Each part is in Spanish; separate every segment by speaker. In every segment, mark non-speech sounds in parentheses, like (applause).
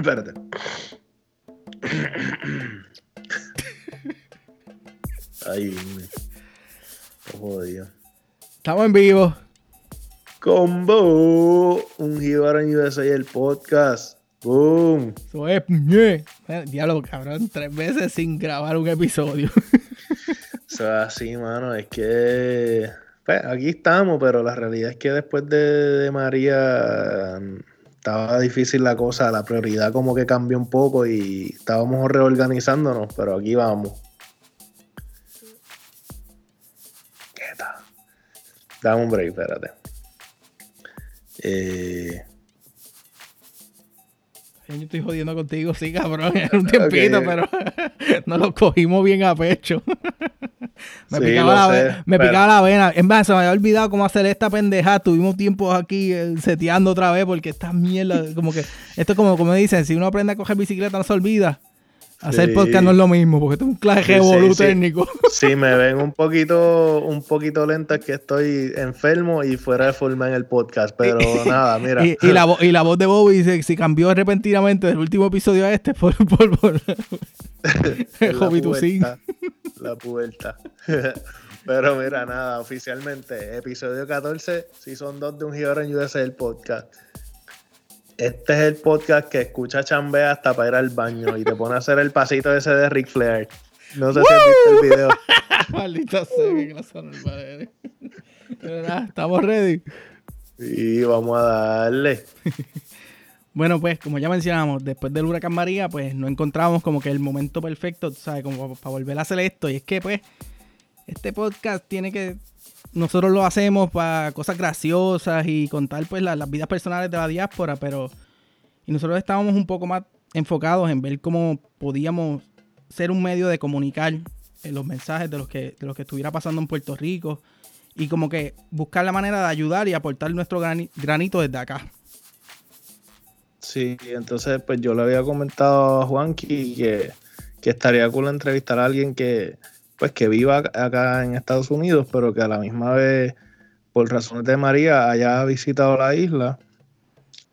Speaker 1: Espérate. Ay, jodido.
Speaker 2: Estamos en vivo.
Speaker 1: Combo, un Gibaro en USA el podcast. Boom.
Speaker 2: Eso es. Diablo, cabrón, tres veces sin grabar un episodio. (laughs)
Speaker 1: Eso es así, mano. Es que pues, aquí estamos, pero la realidad es que después de, de María estaba difícil la cosa, la prioridad como que cambió un poco y estábamos reorganizándonos, pero aquí vamos. ¿Qué tal? Dame un break, espérate. Eh,
Speaker 2: Yo estoy jodiendo contigo, sí, cabrón, en (laughs) un tiempito, pero (laughs) nos lo cogimos bien a pecho. (laughs) me,
Speaker 1: Sí,
Speaker 2: picaba, la,
Speaker 1: sé,
Speaker 2: me
Speaker 1: pero-
Speaker 2: picaba la vena. En verdad, se me había olvidado cómo hacer esta pendeja. Tuvimos tiempo aquí eh, seteando otra vez porque esta mierda, como que, esto es como, como dicen, si uno aprende a coger bicicleta no se olvida. Hacer
Speaker 1: Sí.
Speaker 2: podcast no es lo mismo, porque es un clase
Speaker 1: Sí,
Speaker 2: de
Speaker 1: sí, sí.
Speaker 2: técnico. (laughs)
Speaker 1: si me ven un poquito, un poquito lento es que estoy enfermo y fuera de forma en el podcast, pero (laughs) nada, mira.
Speaker 2: Y, y la, vo- y la voz de Bobby se, se cambió repentinamente del último episodio a este (laughs) por, por, por
Speaker 1: la
Speaker 2: Hobby
Speaker 1: La puerta. Pero mira, nada, oficialmente, episodio 14, Season 2 de Un Giro en USA, el podcast. Este es el podcast que escucha chambea hasta para ir al baño y te pone a hacer el pasito ese de Ric Flair. No sé si has visto el video. (laughs)
Speaker 2: Maldita sea, qué clase normal eres. Pero nada, estamos ready.
Speaker 1: Y vamos a darle.
Speaker 2: Bueno, pues, como ya mencionamos, después del huracán María, pues no encontramos como que el momento perfecto, ¿sabes? Como para volver a hacer esto. Y es que, pues, este podcast tiene que. Nosotros lo hacemos para cosas graciosas y contar, pues, la- las vidas personales de la diáspora, pero. Y nosotros estábamos un poco más enfocados en ver cómo podíamos ser un medio de comunicar eh, los mensajes de los que, de los que estuviera pasando en Puerto Rico y como que buscar la manera de ayudar y aportar nuestro grani- granito desde acá.
Speaker 1: Sí, entonces pues yo le había comentado a Juanqui que, que estaría cool entrevistar a alguien que pues que viva ac- acá en Estados Unidos, pero que a la misma vez, por razones de María, haya visitado la isla.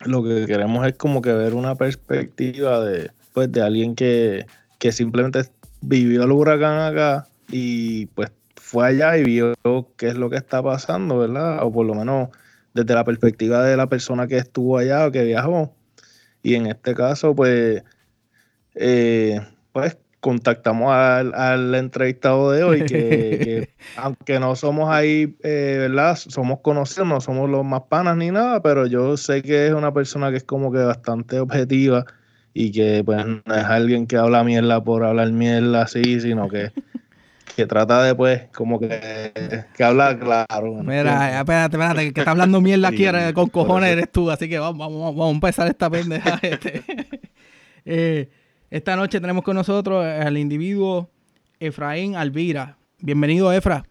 Speaker 1: Lo que queremos es como que ver una perspectiva de, pues, de alguien que, que simplemente vivió el huracán acá y pues fue allá y vio qué es lo que está pasando, ¿verdad? O por lo menos desde la perspectiva de la persona que estuvo allá o que viajó. Y en este caso, pues, eh, pues contactamos al, al entrevistado de hoy, que, que (laughs) aunque no somos ahí, eh, ¿verdad? Somos conocidos, no somos los más panas ni nada, pero yo sé que es una persona que es como que bastante objetiva y que pues no es alguien que habla mierda por hablar mierda así, sino que, (laughs) que trata de pues como que, que habla claro. ¿me
Speaker 2: Mira, espérate, espérate, que está hablando mierda aquí
Speaker 1: Sí,
Speaker 2: ahora con cojones eres tú, así que vamos, vamos, vamos a empezar esta pendeja. (laughs) este. Eh, esta noche tenemos con nosotros al individuo Efraín Alvira. Bienvenido, Efra.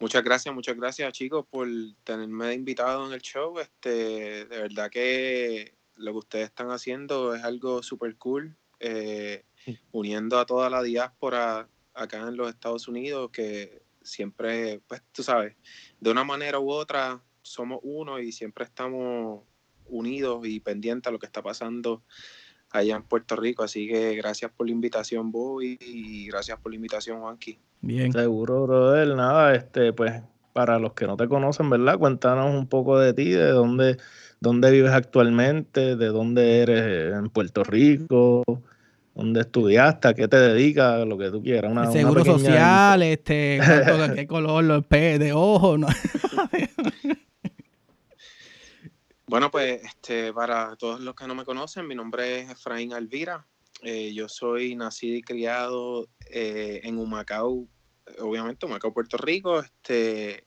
Speaker 3: Muchas gracias, muchas gracias chicos por tenerme invitado en el show. Este, de verdad que lo que ustedes están haciendo es algo súper cool, eh, uniendo a toda la diáspora acá en los Estados Unidos, que siempre, pues tú sabes, de una manera u otra somos uno y siempre estamos unidos y pendientes a lo que está pasando allá en Puerto Rico. Así que gracias por la invitación, Bobby, y gracias por la invitación, Juanqui.
Speaker 2: Bien.
Speaker 1: Seguro, brother. Nada, este, pues, para los que no te conocen, ¿verdad? Cuéntanos un poco de ti, de dónde, dónde vives actualmente, de dónde eres en Puerto Rico, dónde estudiaste, a qué te dedicas, lo que tú quieras. Una,
Speaker 2: seguro
Speaker 1: pequeña
Speaker 2: social, este, cuánto- qué color, los pe de ojo, ¿no? (laughs)
Speaker 3: Bueno, pues este, para todos los que no me conocen, mi nombre es Efraín Alvira. Eh, yo soy nacido y criado eh, en Humacao, obviamente, Humacao, Puerto Rico. Este,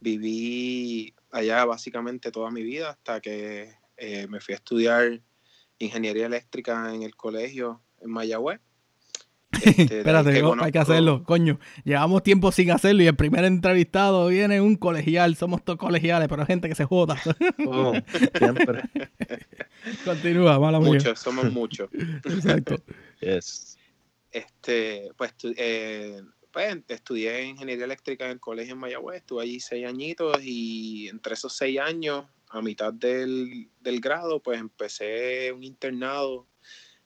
Speaker 3: viví allá básicamente toda mi vida hasta que eh, me fui a estudiar ingeniería eléctrica en el colegio en Mayagüez. Este, (laughs)
Speaker 2: Espérate,
Speaker 3: que
Speaker 2: hay que hacerlo, coño. Llevamos tiempo sin hacerlo y el primer entrevistado viene un colegial. Somos todos colegiales, pero hay gente que se joda. (laughs)
Speaker 1: Oh, (laughs) siempre.
Speaker 2: Continúa, mala mía.
Speaker 3: Muchos, somos muchos.
Speaker 2: Exacto.
Speaker 1: Yes.
Speaker 3: este, pues, eh, pues, estudié ingeniería eléctrica en el colegio en Mayagüez, estuve allí seis añitos y entre esos seis años a mitad del, del grado, pues empecé un internado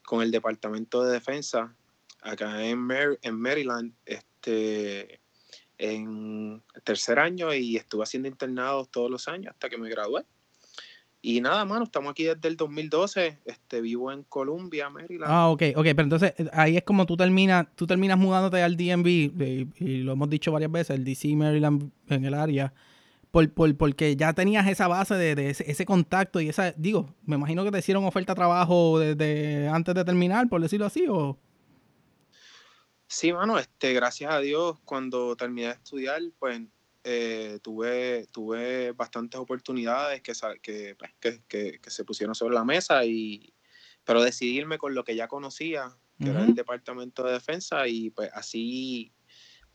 Speaker 3: con el Departamento de Defensa acá en, en Maryland este, en tercer año y estuve haciendo internados todos los años hasta que me gradué. Y nada, mano, estamos aquí desde el 2012, este, vivo en Columbia, Maryland.
Speaker 2: Ah, ok, ok, pero entonces eh, ahí es como tú terminas, tú terminas mudándote al DMV, y, lo hemos dicho varias veces, el DC Maryland en el área, por, por, porque ya tenías esa base de, ese, ese, contacto y esa, digo, me imagino que te hicieron oferta de trabajo desde antes de terminar, por decirlo así, o...
Speaker 3: Sí, mano, este, gracias a Dios, cuando terminé de estudiar, pues eh, tuve, tuve bastantes oportunidades que, pues, que, que, que, se pusieron sobre la mesa, y, pero decidirme con lo que ya conocía, que era el Departamento de Defensa, y pues así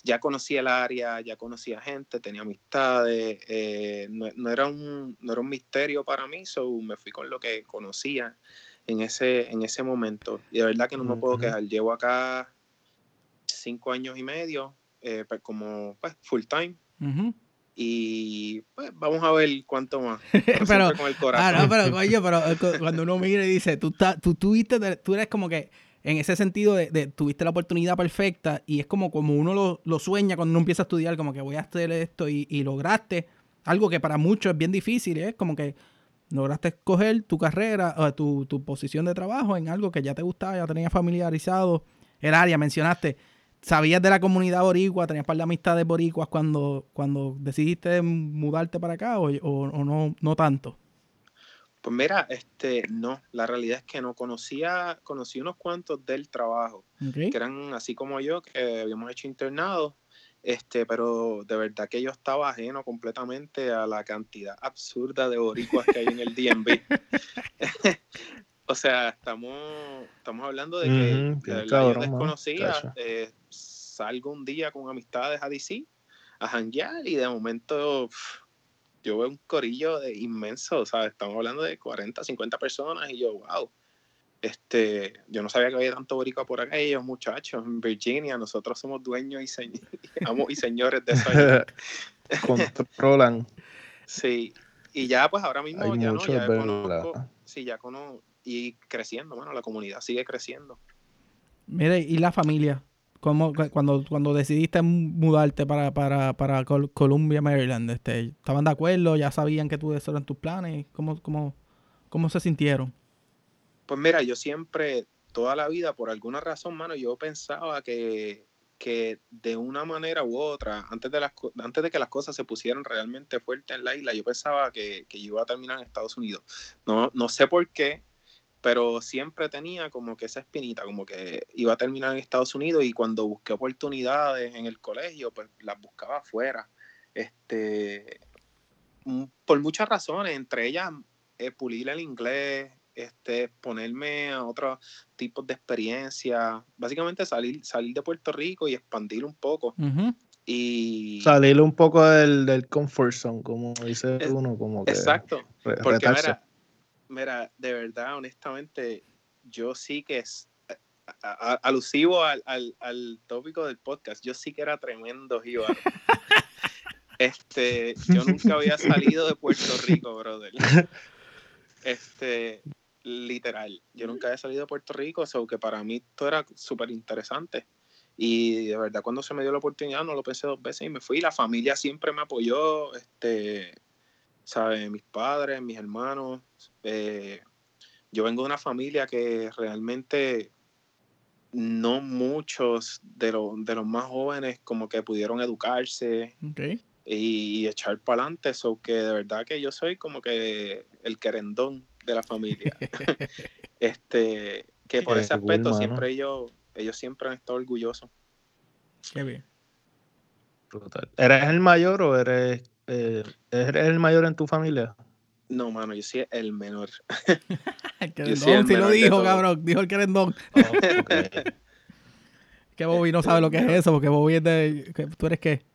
Speaker 3: ya conocía el área, ya conocía gente, tenía amistades, eh, no, no, era un, no era un misterio para mí, so me fui con lo que conocía en ese, en ese momento. Y de verdad que no me puedo quejar. Llevo acá cinco años y medio eh, pues, como pues, full time. Y pues vamos a ver cuánto más. (laughs)
Speaker 2: pero, con el corazón. Ah, no, pero, (laughs) pero eh, cuando uno mira y dice, tú, tú, tú, tú eres como que en ese sentido de, tuviste la oportunidad perfecta y es como, como uno lo, lo, sueña cuando uno empieza a estudiar, como que voy a hacer esto y, y lograste algo que para muchos es bien difícil, es como que lograste escoger tu carrera o tu, tu posición de trabajo en algo que ya te gustaba, ya tenías familiarizado el área, mencionaste ¿Sabías de la comunidad boricua? ¿Tenías par de amistades boricuas cuando, cuando decidiste mudarte para acá o, o, no, no tanto?
Speaker 3: Pues mira, este, no, la realidad es que no conocía, conocí unos cuantos del trabajo, que eran así como yo, que habíamos hecho internado, este, pero de verdad que yo estaba ajeno completamente a la cantidad absurda de boricuas que hay en el DMV. (laughs) (laughs) o sea, estamos, estamos hablando de que yo desconocía, eh, salgo un día con amistades a DC a janguear y de momento yo veo un corillo de inmenso, sea, Estamos hablando de 40, 50 personas y yo, wow. Este, yo no sabía que había tanto boricua por aquellos muchachos. En Virginia, nosotros somos dueños y, (laughs) y señores de eso. (laughs)
Speaker 1: Controlan.
Speaker 3: Sí, y ya pues ahora mismo ya no, ya conozco, sí, ya conozco, y creciendo, bueno, la comunidad sigue creciendo.
Speaker 2: Mire, ¿y la familia? ¿Cómo, cuando, cuando decidiste mudarte para, para, para Columbia, Maryland, este, ¿estaban de acuerdo? ¿Ya sabían que tú esos eran tus planes? ¿Cómo, cómo, ¿Cómo se sintieron?
Speaker 3: Pues mira, yo siempre, toda la vida, por alguna razón, mano, yo pensaba que, que de una manera u otra, antes de, las, antes de que las cosas se pusieran realmente fuertes en la isla, yo pensaba que, que yo iba a terminar en Estados Unidos. No, no sé por qué, pero siempre tenía como que esa espinita, como que iba a terminar en Estados Unidos y cuando busqué oportunidades en el colegio, pues las buscaba afuera. Este, mm, por muchas razones, entre ellas eh, pulir el inglés, este, ponerme a otros tipos de experiencia, básicamente salir, salir de Puerto Rico y expandir un poco. Y
Speaker 1: salir un poco del, del comfort zone, como dice uno, como que
Speaker 3: exacto, porque mira, Mira, de verdad, honestamente, yo sí que es alusivo al, tópico del podcast, yo sí que era tremendo jíbaro. (laughs) este, yo nunca había salido de Puerto Rico, brother. Este, literal, yo nunca había salido de Puerto Rico, so que para mí esto era súper interesante. Y de verdad, cuando se me dio la oportunidad, no lo pensé dos veces y me fui. La familia siempre me apoyó, este, ¿sabes? Mis padres, mis hermanos. Eh, yo vengo de una familia que realmente no muchos de, de los más jóvenes como que pudieron educarse y, echar para adelante. eso que de verdad que yo soy como que el querendón de la familia. (laughs) (laughs) este, que por ese aspecto siempre ellos, ellos siempre han estado orgullosos.
Speaker 2: Qué bien.
Speaker 1: ¿Eres el mayor o eres eh, ¿eres el mayor en tu familia?
Speaker 3: No, mano, yo soy el menor. (laughs)
Speaker 2: el querendón, sí lo dijo, cabrón. Dijo el querendón. Oh, (laughs) que Bobby no sabe lo que es eso, porque Bobby es de... ¿Tú eres qué?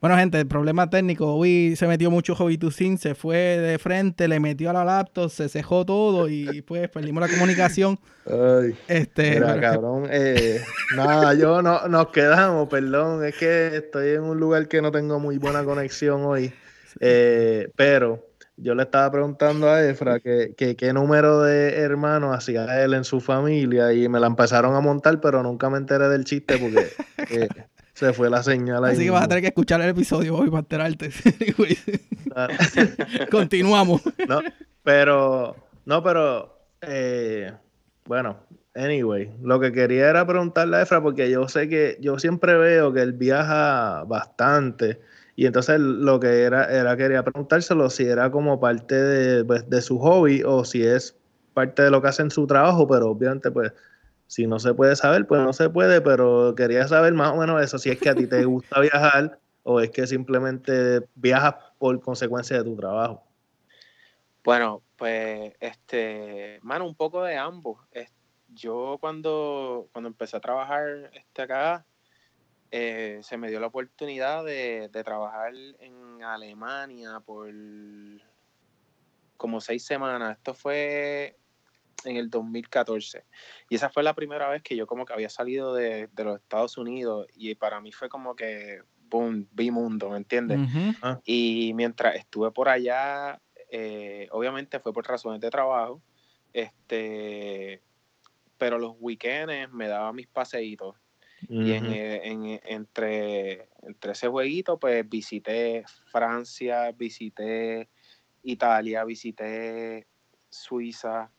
Speaker 2: Bueno, gente, el problema técnico. Hoy se metió mucho Hobby Sin, se fue de frente, le metió a la laptop, se cejó todo y pues perdimos la comunicación.
Speaker 1: Ay,
Speaker 2: Este,
Speaker 1: mira, cabrón. eh, nada, yo no, nos quedamos, perdón. Es que estoy en un lugar que no tengo muy buena conexión hoy. Eh, pero yo le estaba preguntando a Efra que, que qué número de hermanos hacía él en su familia y me la empezaron a montar, pero nunca me enteré del chiste porque (laughs) eh, se fue la señal ahí.
Speaker 2: así que vas a tener que escuchar el episodio hoy para enterarte. (laughs) (laughs) Continuamos.
Speaker 1: No, pero, no, pero, eh, bueno, anyway, lo que quería era preguntarle a Efra, porque yo sé que yo siempre veo que él viaja bastante, y entonces lo que era, era quería preguntárselo si era como parte de, pues, de su hobby o si es parte de lo que hace en su trabajo, pero obviamente, pues, si no se puede saber, pues no se puede, pero quería saber más o menos eso, si es que a ti te gusta (laughs) viajar o es que simplemente viajas por consecuencia de tu trabajo.
Speaker 3: Bueno, pues, este, mano, un poco de ambos. Yo cuando, cuando empecé a trabajar este acá, eh, se me dio la oportunidad de, de trabajar en Alemania por como seis semanas. Esto fue en el 2014. Y esa fue la primera vez que yo como que había salido de, de los Estados Unidos y para mí fue como que, boom, vi mundo, ¿me entiendes?
Speaker 2: Ujú.
Speaker 3: Y mientras estuve por allá, eh, obviamente fue por razones de trabajo, este, pero los weekends me daba mis paseitos. Y en, eh, en- entre, entre ese jueguito, pues visité Francia, visité Italia, visité Suiza,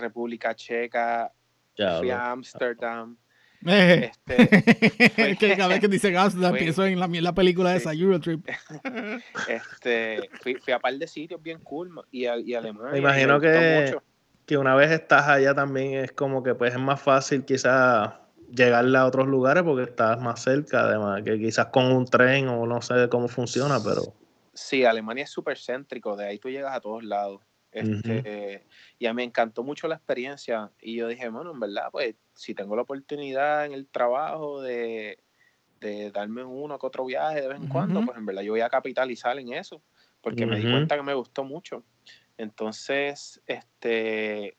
Speaker 3: República Checa,
Speaker 1: Ya,
Speaker 3: fui
Speaker 1: bro.
Speaker 3: a Ámsterdam. (laughs)
Speaker 2: Eh,
Speaker 3: Este,
Speaker 2: que cada vez que dice (laughs) Amsterdam
Speaker 3: Fue-
Speaker 2: pienso en la, la película
Speaker 3: Sí.
Speaker 2: esa, Eurotrip. (laughs)
Speaker 3: este, fui, fui a par de sitios bien cool y, a- y Alemania.
Speaker 1: Me imagino que-
Speaker 3: mucho.
Speaker 1: que una vez estás allá también es como que pues es más fácil quizás llegarle a otros lugares porque estás más cerca, además que quizás con un tren o no sé cómo funciona, pero
Speaker 3: Sí, Alemania es súper céntrico, de ahí tú llegas a todos lados. Este, Y a mí me encantó mucho la experiencia y yo dije, bueno, en verdad, pues si tengo la oportunidad en el trabajo de, de darme uno que otro viaje de vez en cuando, pues en verdad yo voy a capitalizar en eso, porque me di cuenta que me gustó mucho. Entonces, este,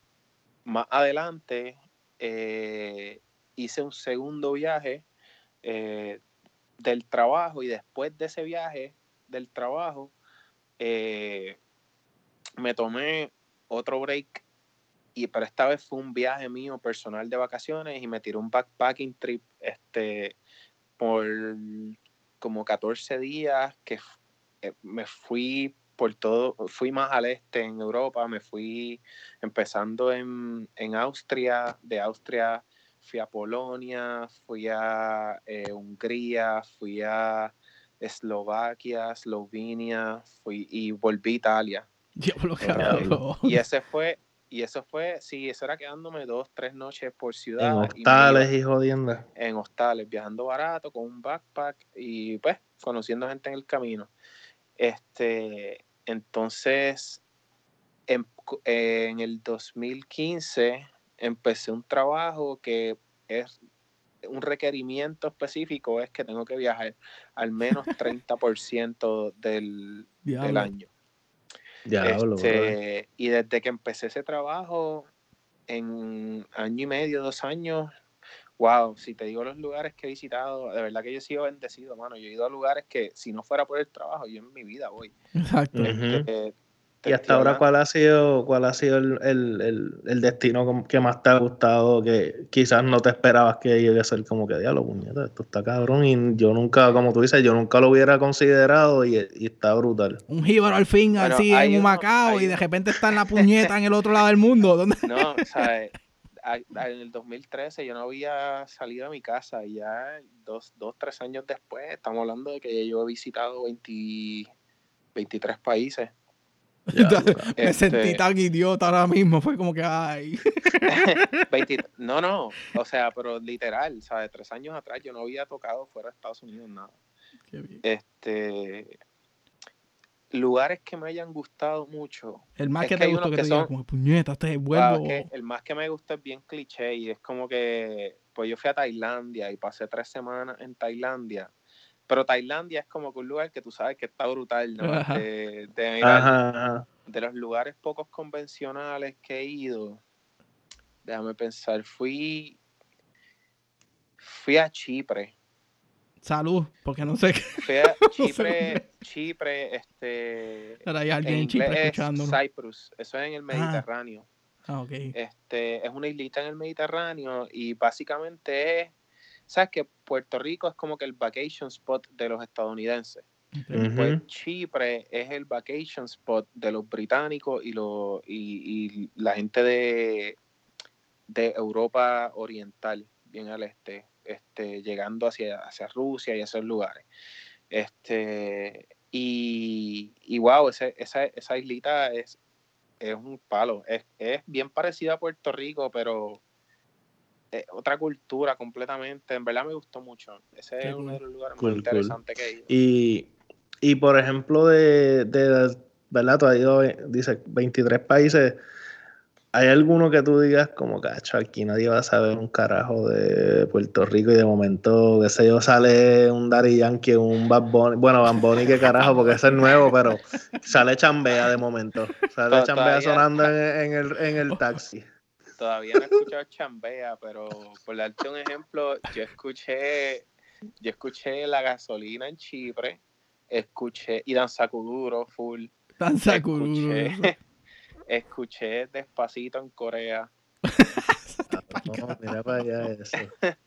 Speaker 3: más adelante eh, hice un segundo viaje eh, del trabajo y después de ese viaje del trabajo, eh, me tomé otro break, y, pero esta vez fue un viaje mío personal de vacaciones y me tiré un backpacking trip este, por como 14 días que eh, me fui por todo, fui más al este en Europa, me fui empezando en, en Austria, de Austria fui a Polonia, fui a eh, Hungría, fui a Eslovaquia, Eslovenia, fui y volví a Italia.
Speaker 2: Diablo.
Speaker 3: Y (laughs) ese fue, y eso fue, sí, eso era quedándome dos, tres noches por
Speaker 1: en
Speaker 3: ciudad. y me
Speaker 1: hostales
Speaker 3: iba
Speaker 1: y jodiendas.
Speaker 3: en hostales, viajando barato, con un backpack y pues conociendo gente en el camino. Este, entonces, en, en el 2015 empecé un trabajo que es un requerimiento específico, es que tengo que viajar al menos (laughs) 30% del, del año.
Speaker 1: Brother.
Speaker 3: Este, y desde que empecé ese trabajo, en año y medio, dos años, wow, si te digo los lugares que he visitado, de verdad que yo he sido bendecido, mano. Yo he ido a lugares que si no fuera por el trabajo, yo en mi vida voy.
Speaker 2: Exacto.
Speaker 1: Y hasta ahora, ¿cuál ha sido, cuál ha sido el, el- el- el destino que más te ha gustado? Que quizás no te esperabas que llegue a ser como que diablo, puñeta, esto está cabrón. Y yo nunca, como tú dices, yo nunca lo hubiera considerado y, y está brutal.
Speaker 2: Un jíbaro al fin,
Speaker 3: Bueno,
Speaker 2: así en un Macao
Speaker 3: hay
Speaker 2: y de repente está en la puñeta en el otro lado del mundo. ¿Dónde? (laughs)
Speaker 3: No, o sea, a- a- en el 2013 yo no había salido de mi casa y ya dos, dos tres años después, estamos hablando de que yo he visitado 20 23 países.
Speaker 2: Me
Speaker 3: Este-
Speaker 2: sentí tan idiota ahora mismo. Fue como que, ay. (laughs) (laughs)
Speaker 3: 20 no, no, o sea, pero literal, ¿sabes? Tres años atrás yo no había tocado fuera de Estados Unidos nada.
Speaker 2: Qué bien.
Speaker 3: Este, lugares que me hayan gustado mucho.
Speaker 2: El más
Speaker 3: Es
Speaker 2: que te gustó que
Speaker 3: que
Speaker 2: te diga,
Speaker 3: son-
Speaker 2: como puñeta, este
Speaker 3: Wow,
Speaker 2: vuelvo.
Speaker 3: es que el más que me gusta es bien cliché y es como que, pues yo fui a Tailandia y pasé tres semanas en Tailandia, Pero Tailandia es como que un lugar que tú sabes que está brutal, ¿no?
Speaker 2: Ajá.
Speaker 3: De, de mirar.
Speaker 1: Ajá, ajá.
Speaker 3: de los lugares pocos convencionales que he ido, déjame pensar, fui fui a Chipre,
Speaker 2: Salud, porque no sé qué.
Speaker 3: fui a (laughs)
Speaker 2: sé
Speaker 3: Chipre, Chipre, este
Speaker 2: Ahora hay
Speaker 3: en
Speaker 2: alguien en Chipre
Speaker 3: es
Speaker 2: escuchándonos.
Speaker 3: Cyprus, eso es en el Mediterráneo.
Speaker 2: Ah, ok.
Speaker 3: Este, es una islita en el Mediterráneo y básicamente es, sabes que Puerto Rico es como que el vacation spot de los estadounidenses. Pues Chipre es el vacation spot de los británicos y, los, y, y la gente de, de Europa Oriental, bien al este, este llegando hacia, hacia Rusia y esos lugares. Este, y, y wow, ese- esa, esa islita es, es un palo. Es, es bien parecida a Puerto Rico, pero es otra cultura completamente. En verdad me gustó mucho. Ese
Speaker 2: Qué
Speaker 3: es uno de los lugares
Speaker 1: Cool,
Speaker 3: más
Speaker 1: cool.
Speaker 3: interesantes que he ido.
Speaker 1: Y, y por ejemplo, de, de, ¿verdad? Tú has ido, dice, 23 países. ¿Hay alguno que tú digas como, cacho, aquí nadie va a saber un carajo de Puerto Rico y de momento, qué sé yo, sale un Daddy Yankee, un Bad Bunny, bueno, Bad Bunny, qué carajo, porque ese es nuevo, pero sale Chambea de momento. Sale Chambea sonando en, en el, en el taxi.
Speaker 3: Todavía no he escuchado Chambea, pero por darte un ejemplo, yo escuché, yo escuché la gasolina en Chipre, escuché y Danza Kuduro full,
Speaker 2: Danza Kururu.
Speaker 3: escuché, (laughs) escuché Despacito en Corea,
Speaker 1: No, mira para allá eso. (laughs)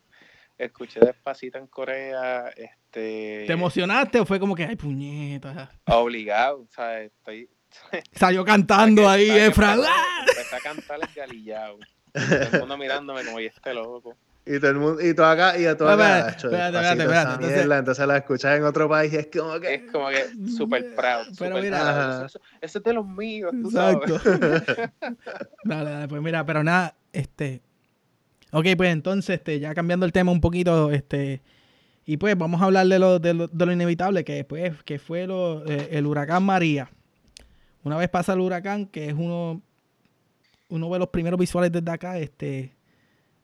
Speaker 3: escuché Despacito en Corea, este,
Speaker 2: ¿Te emocionaste o fue como que, ay, puñeta?
Speaker 3: obligado, ¿sabes? Estoy
Speaker 2: Salió cantando ahí,
Speaker 3: a
Speaker 2: Efra.
Speaker 3: empecé a cantar el galillao. Todo el mundo mirándome como, y este loco.
Speaker 1: Y todo el mundo, y tú acá, y tú
Speaker 2: Espérate,
Speaker 1: acá, "Acho,
Speaker 2: espérate, espérate, espérate, entonces-
Speaker 1: mierda", entonces la escuchas en otro país y es como que...
Speaker 3: Es como que super (laughs) proud.
Speaker 2: Pero
Speaker 3: super
Speaker 2: mira-.
Speaker 3: Eso, eso es de los míos, tú sabes.
Speaker 2: Exacto. (laughs) dale, dale, pues mira, pero nada, este. Ok, pues entonces, este, ya cambiando el tema un poquito, este. Y pues vamos a hablar de lo, de lo, de lo inevitable, que pues, que fue lo, eh, el huracán María. Una vez pasa el huracán, que es uno, uno de los primeros visuales desde acá, este.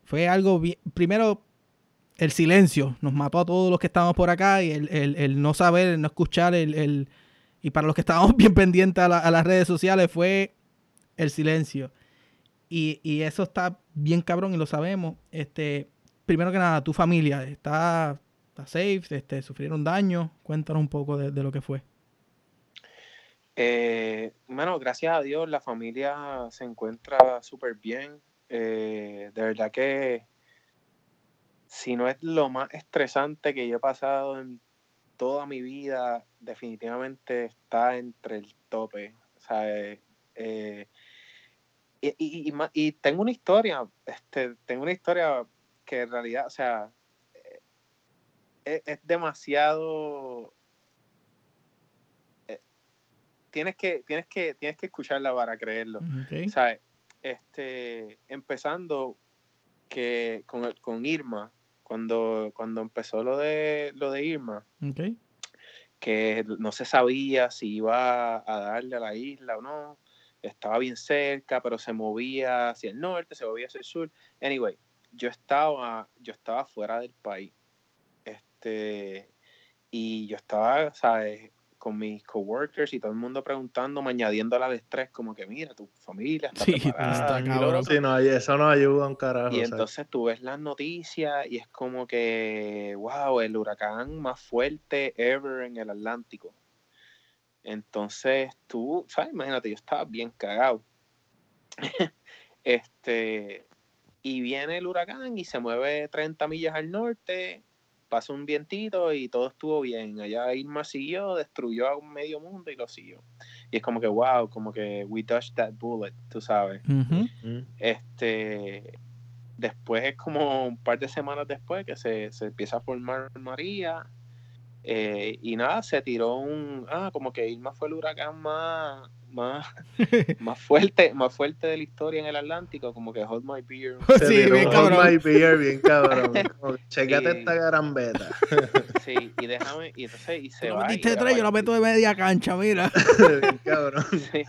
Speaker 2: Fue algo bien. Primero, el silencio nos mató a todos los que estábamos por acá y el, el- el no saber, el no escuchar, el, y para los que estábamos (laughs) bien pendientes a las redes sociales fue el silencio. Y, y eso está bien cabrón y lo sabemos. Este, primero que nada, tu familia está, está safe, este, sufrieron daño. Cuéntanos un poco de, de lo que fue.
Speaker 3: Eh, bueno, gracias a Dios la familia se encuentra súper bien. Eh, de verdad que si no es lo más estresante que yo he pasado en toda mi vida, definitivamente está entre el tope. Sea, eh, y, tengo una historia, este, tengo una historia que en realidad, o sea, eh, es demasiado tienes que, tienes que, tienes que escucharla para creerlo. ¿Sabes? Este, empezando que con, con Irma, cuando, cuando empezó lo de lo de Irma, que no se sabía si iba a darle a la isla o no. Estaba bien cerca, pero se movía hacia el norte, se movía hacia el sur. Anyway, yo estaba, yo estaba fuera del país. Este, y yo estaba, ¿sabes? Con mis coworkers y todo el mundo preguntándome, añadiéndole al estrés, como que mira, tu familia está
Speaker 2: Sí, (laughs)
Speaker 3: preparada.
Speaker 2: está cabrón.
Speaker 1: Sí, no, eso no ayuda un carajo.
Speaker 3: Y entonces tú ves las noticias y es como que, wow, el huracán más fuerte ever en el Atlántico. Entonces tú, ¿sabes? Imagínate, yo estaba bien cagado. (laughs) este, y viene el huracán y se mueve 30 millas al norte, pasa un vientito y todo estuvo bien. Allá Irma siguió, destruyó a un medio mundo y lo siguió. Y es como que, wow, como que we dodged that bullet, tú sabes. Este, después es como un par de semanas después que se, se empieza a formar María. eh, y nada, se tiró un. Ah, como que Irma fue el huracán más, más, (laughs) más fuerte, más fuerte de la historia en el Atlántico, como que Hold My Beer. (laughs)
Speaker 2: Sí, bien
Speaker 1: un Hold
Speaker 2: cabrón.
Speaker 1: My Beer, bien cabrón. (laughs) Checate
Speaker 3: Sí.
Speaker 1: esta gran beta.
Speaker 3: Sí, y déjame, y entonces, y se va. y
Speaker 2: metiste
Speaker 3: era
Speaker 2: tres, yo la meto de media cancha, mira.
Speaker 1: bien cabrón.
Speaker 3: Sí.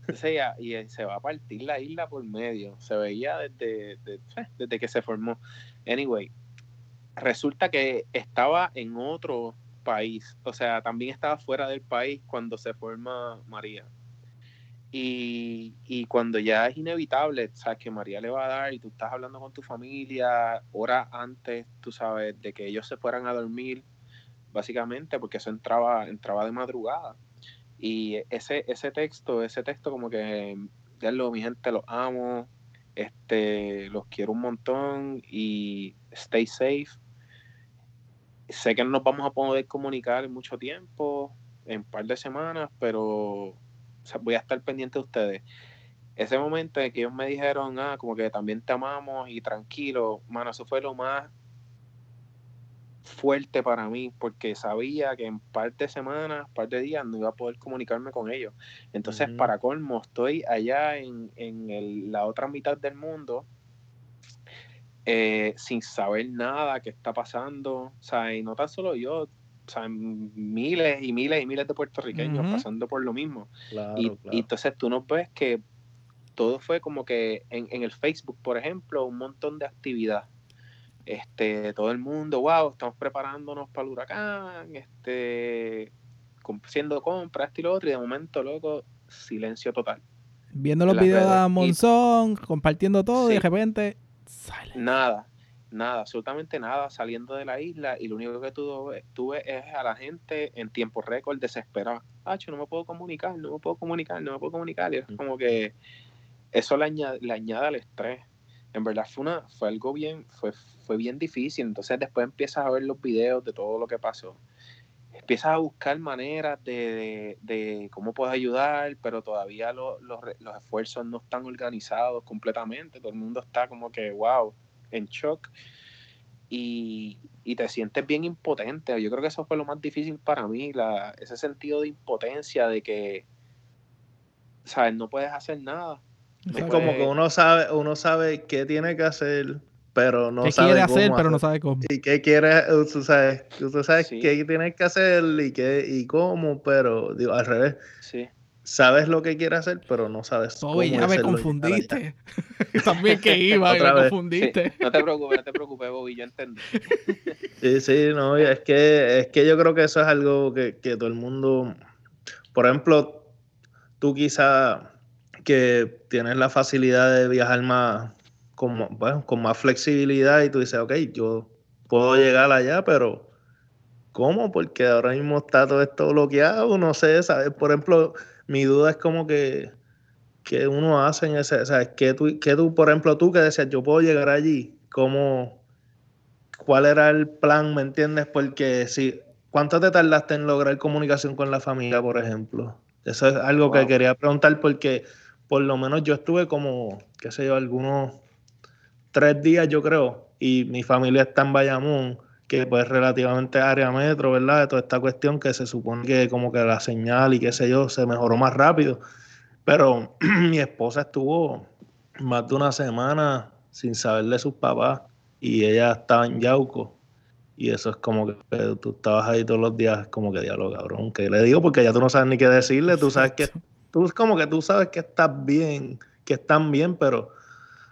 Speaker 3: Entonces ya, y eh, se va a partir la isla por medio. Se veía desde, de- eh, desde que se formó. Anyway, resulta que estaba en otro, país, o sea, también estaba fuera del país cuando se forma María. Y, y, cuando ya es inevitable, sabes que María le va a dar y tú estás hablando con tu familia horas antes, tú sabes, de que ellos se fueran a dormir, básicamente, porque eso entraba, entraba de madrugada. Y ese, ese texto, ese texto como que, ya lo, mi gente, los amo, este, los quiero un montón y stay safe. Sé que no nos vamos a poder comunicar en mucho tiempo, en un par de semanas, pero voy a estar pendiente de ustedes. Ese momento en que ellos me dijeron, ah, como que también te amamos y tranquilo, mano, eso fue lo más fuerte para mí porque sabía que en par de semanas, par de días no iba a poder comunicarme con ellos. Entonces, para colmo, estoy allá en, en la otra mitad del mundo eh, sin saber nada que está pasando. O sea, y no tan solo yo, o sea, miles y miles y miles de puertorriqueños pasando por lo mismo. y, y, entonces tú no ves que todo fue como que en, en el Facebook, por ejemplo, un montón de actividad. Este, todo el mundo, wow, estamos preparándonos para el huracán, este, haciendo compras, esto y lo otro, y de momento, loco, silencio total.
Speaker 2: Viendo los videos de Monzón, compartiendo todo, y de repente,
Speaker 3: nada, nada, absolutamente nada, saliendo de la isla, y lo único que tuve, tuve es a la gente en tiempo récord desesperada. Ah, no me puedo comunicar, no me puedo comunicar, no me puedo comunicar, y es como que eso le añade, le añade al estrés en verdad fue una, fue algo bien, fue, fue bien difícil. Entonces después empiezas a ver los videos de todo lo que pasó. Empiezas a buscar maneras de, de, cómo puedes ayudar, pero todavía los, los esfuerzos no están organizados completamente. Todo el mundo está como que, wow, en shock. Y, y, te sientes bien impotente. Yo creo que eso fue lo más difícil para mí, la, ese sentido de impotencia de que, ¿sabes? No puedes hacer nada.
Speaker 1: Es como que uno sabe, uno sabe qué tiene que hacer, pero no
Speaker 2: ¿Qué
Speaker 1: sabe
Speaker 2: quiere hacer, pero no sabe cómo.
Speaker 1: Y qué quiere, tú sabes, tú sabes qué tienes que hacer y qué y cómo, pero digo, al revés.
Speaker 3: Sí.
Speaker 1: Sabes lo que quiere hacer, pero no sabes
Speaker 2: cómo. ya me confundiste. (laughs) También que iba, me confundiste.
Speaker 3: No te preocupes, no te preocupes, Bobby, yo entendí. (laughs)
Speaker 1: sí, sí, no, es que, es que yo creo que eso es algo que, que todo el mundo, por ejemplo, tú quizá que tienes la facilidad de viajar más con, con más flexibilidad y tú dices, ok, yo puedo llegar allá, pero ¿cómo? Porque ahora mismo está todo esto bloqueado, no sé, ¿sabes? Por ejemplo, mi duda es como que, que uno hace en ese, ¿sabes? Que tú, que tú, por ejemplo, tú que decías, yo puedo llegar allí, ¿cómo? ¿Cuál era el plan, me entiendes? Porque si, ¿cuánto te tardaste en lograr comunicación con la familia, por ejemplo? Eso es algo que quería preguntar porque por lo menos yo estuve como, qué sé yo, algunos tres días, yo creo, y mi familia está en Bayamón, que pues relativamente área metro, ¿verdad? De toda esta cuestión que se supone que como que la señal y qué sé yo, se mejoró más rápido. Pero (clears throat) mi esposa estuvo más de una semana sin saber de sus papás y ella estaba en Yauco. Y eso es como que tú estabas ahí todos los días, como que diablo, cabrón. que le digo? Porque ya tú no sabes ni qué decirle, tú sabes que tú como que tú sabes que estás bien, que están bien, pero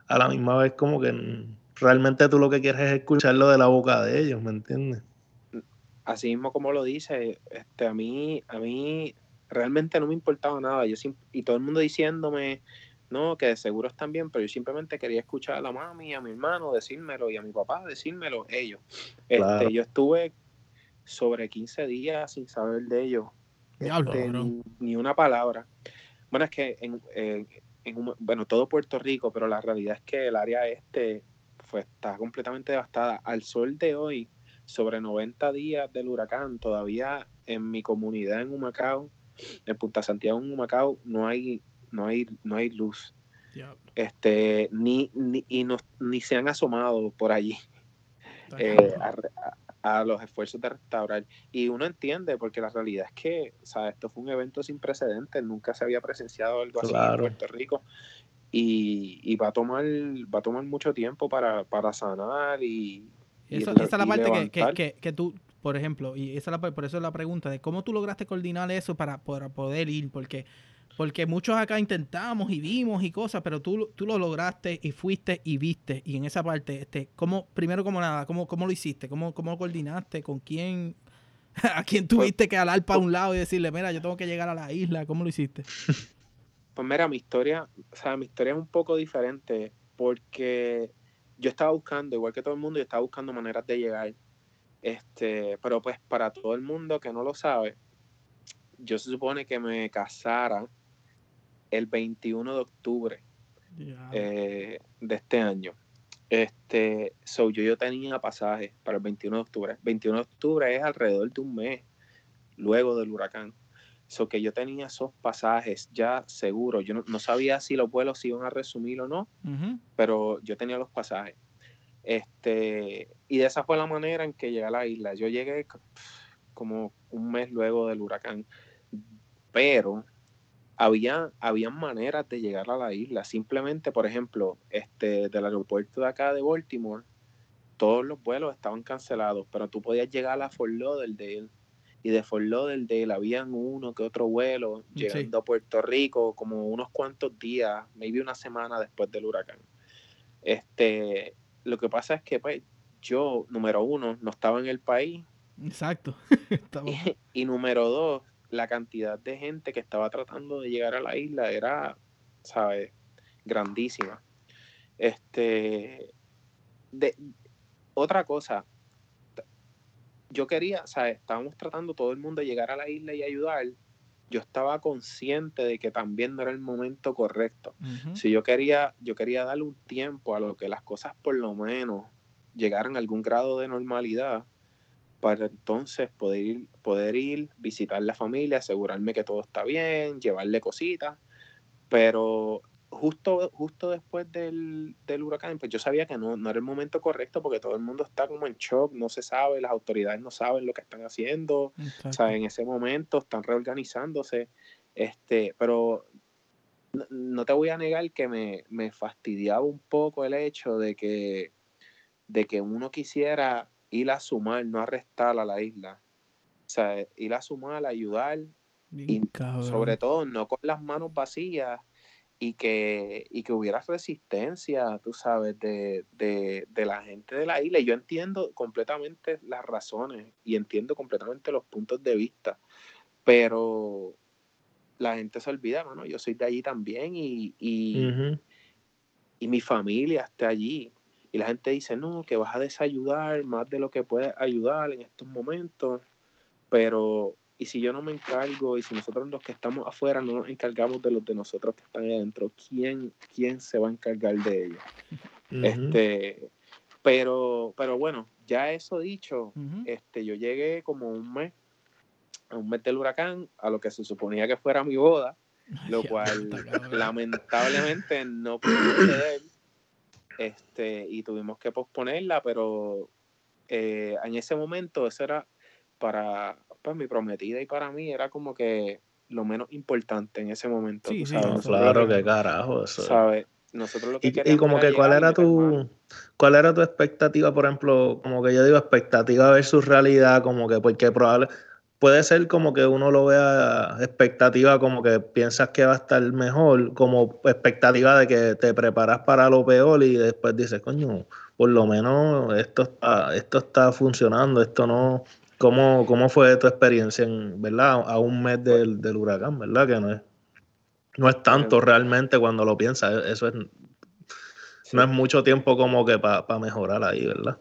Speaker 1: a la misma vez como que realmente tú lo que quieres es escucharlo de la boca de ellos, ¿me entiendes?
Speaker 3: Así mismo como lo dice, este, a mí, a mí realmente no me importaba nada. Yo y todo el mundo diciéndome, no, que de seguro están bien, pero yo simplemente quería escuchar a la mami, a mi hermano decírmelo y a mi papá decírmelo ellos. Este, yo estuve sobre 15 días sin saber de ellos. Este, ni, una palabra. Bueno, es que en, bueno, todo Puerto Rico, pero la realidad es que el área este fue, está completamente devastada. Al sol de hoy, sobre 90 días del huracán, todavía en mi comunidad en Humacao, en Punta Santiago, en Humacao, no hay, no hay, no hay luz. Este, ni, ni, y no, ni se han asomado por allí eh, a los esfuerzos de restaurar. Y uno entiende, porque la realidad es que, o esto fue un evento sin precedentes, nunca se había presenciado algo así en Puerto Rico. Y, va a tomar va a tomar mucho tiempo para, sanar y,
Speaker 2: esa es la parte que, que, tú por ejemplo y esa la, por eso es la pregunta de cómo tú lograste coordinar eso para, para poder ir porque porque muchos acá intentamos y vimos y cosas, pero tú, tú lo lograste y fuiste y viste. Y en esa parte, este, ¿cómo, primero como nada, cómo, cómo lo hiciste? ¿Cómo, ¿Cómo coordinaste? ¿Con quién? (laughs) ¿A quién tuviste que alar para un lado y decirle, mira, yo tengo que llegar a la isla? ¿Cómo lo hiciste? (laughs)
Speaker 3: Pues mira, mi historia, o sea, mi historia es un poco diferente porque yo estaba buscando, igual que todo el mundo, yo estaba buscando maneras de llegar. Este, pero pues para todo el mundo que no lo sabe, yo se supone que me casara el 21 de octubre eh, de este año. Este, so yo, yo tenía pasajes para el 21 de octubre. 21 de octubre es alrededor de un mes luego del huracán. So que yo tenía esos pasajes ya seguros. Yo no, sabía si los vuelos iban a resumir o no, pero yo tenía los pasajes. Este, y de esa fue la manera en que llegué a la isla. Yo llegué como un mes luego del huracán, pero había, había maneras de llegar a la isla. Simplemente, por ejemplo, este, del aeropuerto de acá de Baltimore, todos los vuelos estaban cancelados, pero tú podías llegar a Fort Lauderdale y de Fort Lauderdale habían uno que otro vuelo llegando a Puerto Rico como unos cuantos días, maybe una semana después del huracán. Este, lo que pasa es que pues, yo, número uno, no estaba en el país.
Speaker 2: Exacto. (laughs)
Speaker 3: y número dos, la cantidad de gente que estaba tratando de llegar a la isla era, ¿sabes? Grandísima. Este, de, otra cosa, yo quería, ¿sabes? Estábamos tratando todo el mundo de llegar a la isla y ayudar. Yo estaba consciente de que también no era el momento correcto. Si yo quería, yo quería darle un tiempo a lo que las cosas por lo menos llegaran a algún grado de normalidad para entonces poder ir, poder ir, visitar la familia, asegurarme que todo está bien, llevarle cositas, pero justo, justo después del, huracán, pues yo sabía que no, era el momento correcto porque todo el mundo está como en shock, no se sabe, las autoridades no saben lo que están haciendo, o sea, en ese momento están reorganizándose, este, pero no, te voy a negar que me, me fastidiaba un poco el hecho de que, de que uno quisiera ir a sumar, no a restar a la isla. O sea, ir a sumar, ayudar, y sobre todo no con las manos vacías y que, y que hubiera resistencia, tú sabes, de, la gente de la isla. Y yo entiendo completamente las razones y entiendo completamente los puntos de vista, pero la gente se olvida, mano, yo soy de allí también y, y, y mi familia está allí y la gente dice, no, que vas a desayudar más de lo que puedes ayudar en estos momentos, pero y si yo no me encargo y si nosotros los que estamos afuera no nos encargamos de los de nosotros que están adentro, ¿quién, quién se va a encargar de ellos? Este, pero, pero bueno, ya eso dicho, este, yo llegué como un mes, a un mes del huracán, a lo que se suponía que fuera mi boda, lo cual lamentablemente no pudo suceder este, y tuvimos que posponerla, pero eh, en ese momento eso era para pues, mi prometida y para mí era como que lo menos importante en ese momento.
Speaker 1: claro, que carajo, eso.
Speaker 3: ¿sabes? Nosotros lo que
Speaker 1: y, y como que cuál era tu cuál era tu expectativa, por ejemplo, como que yo digo expectativa versus realidad, como que porque probable puede ser como que uno lo vea expectativa, como que piensas que va a estar mejor, como expectativa de que te preparas para lo peor y después dices, coño, por lo menos esto está, esto está funcionando, esto no. ¿Cómo, cómo fue tu experiencia en, verdad, a un mes del, huracán, verdad? Que no es, no es tanto realmente cuando lo piensas, eso es, no es mucho tiempo como que para mejorar ahí, ¿verdad?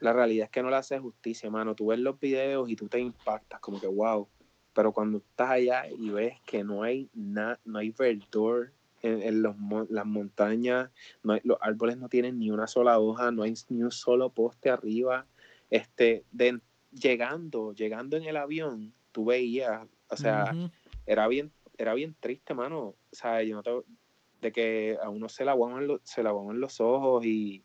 Speaker 3: la realidad es que no le hace justicia, mano. Tú ves los videos y tú te impactas como que wow. Pero cuando estás allá y ves que no hay nada, no hay verdor en, los, las montañas, no los árboles no tienen ni una sola hoja, no hay ni un solo poste arriba. Este, de, llegando, llegando en el avión, tú veías, o sea, era bien, era bien triste, mano. O sea, yo no de que a uno se aguaban los, se los ojos y,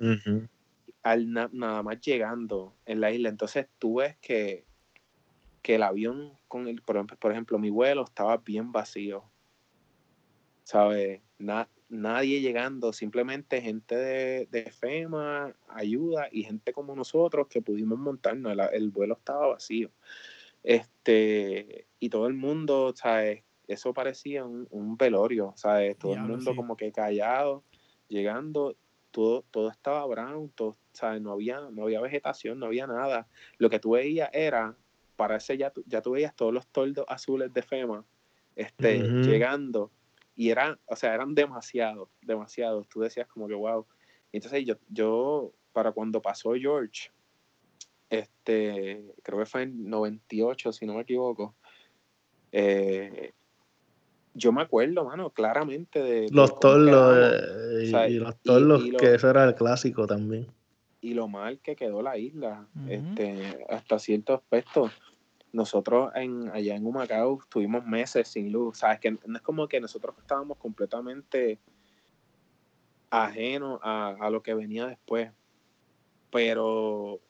Speaker 3: al nada más llegando en la isla. Entonces tú ves que, que el avión, con el, por, ejemplo, mi vuelo estaba bien vacío. ¿Sabes? Nadie llegando, simplemente gente de, FEMA, ayuda y gente como nosotros que pudimos montarnos. El, vuelo estaba vacío. Este, y todo el mundo, ¿sabes? Eso parecía un, un velorio, ¿sabes? Todo el mundo como que callado, llegando todo, todo estaba brown, todo, no, había, no había vegetación, no había nada. Lo que tú veías era para ese ya, ya tú veías todos los toldos azules de FEMA este, llegando y eran, o sea, eran demasiados, demasiados. Tú decías como que, wow. entonces yo, yo, para cuando pasó George, este, creo que fue en 98, si no me equivoco, eh, yo me acuerdo, mano, claramente de...
Speaker 1: Los torlos, eh, y, los torlos, que eso era el clásico también.
Speaker 3: Y lo mal que quedó la isla, este, hasta cierto aspecto. Nosotros en, allá en Humacao tuvimos meses sin luz, ¿sabes? Que no es como que nosotros estábamos completamente ajenos a, a lo que venía después. Pero,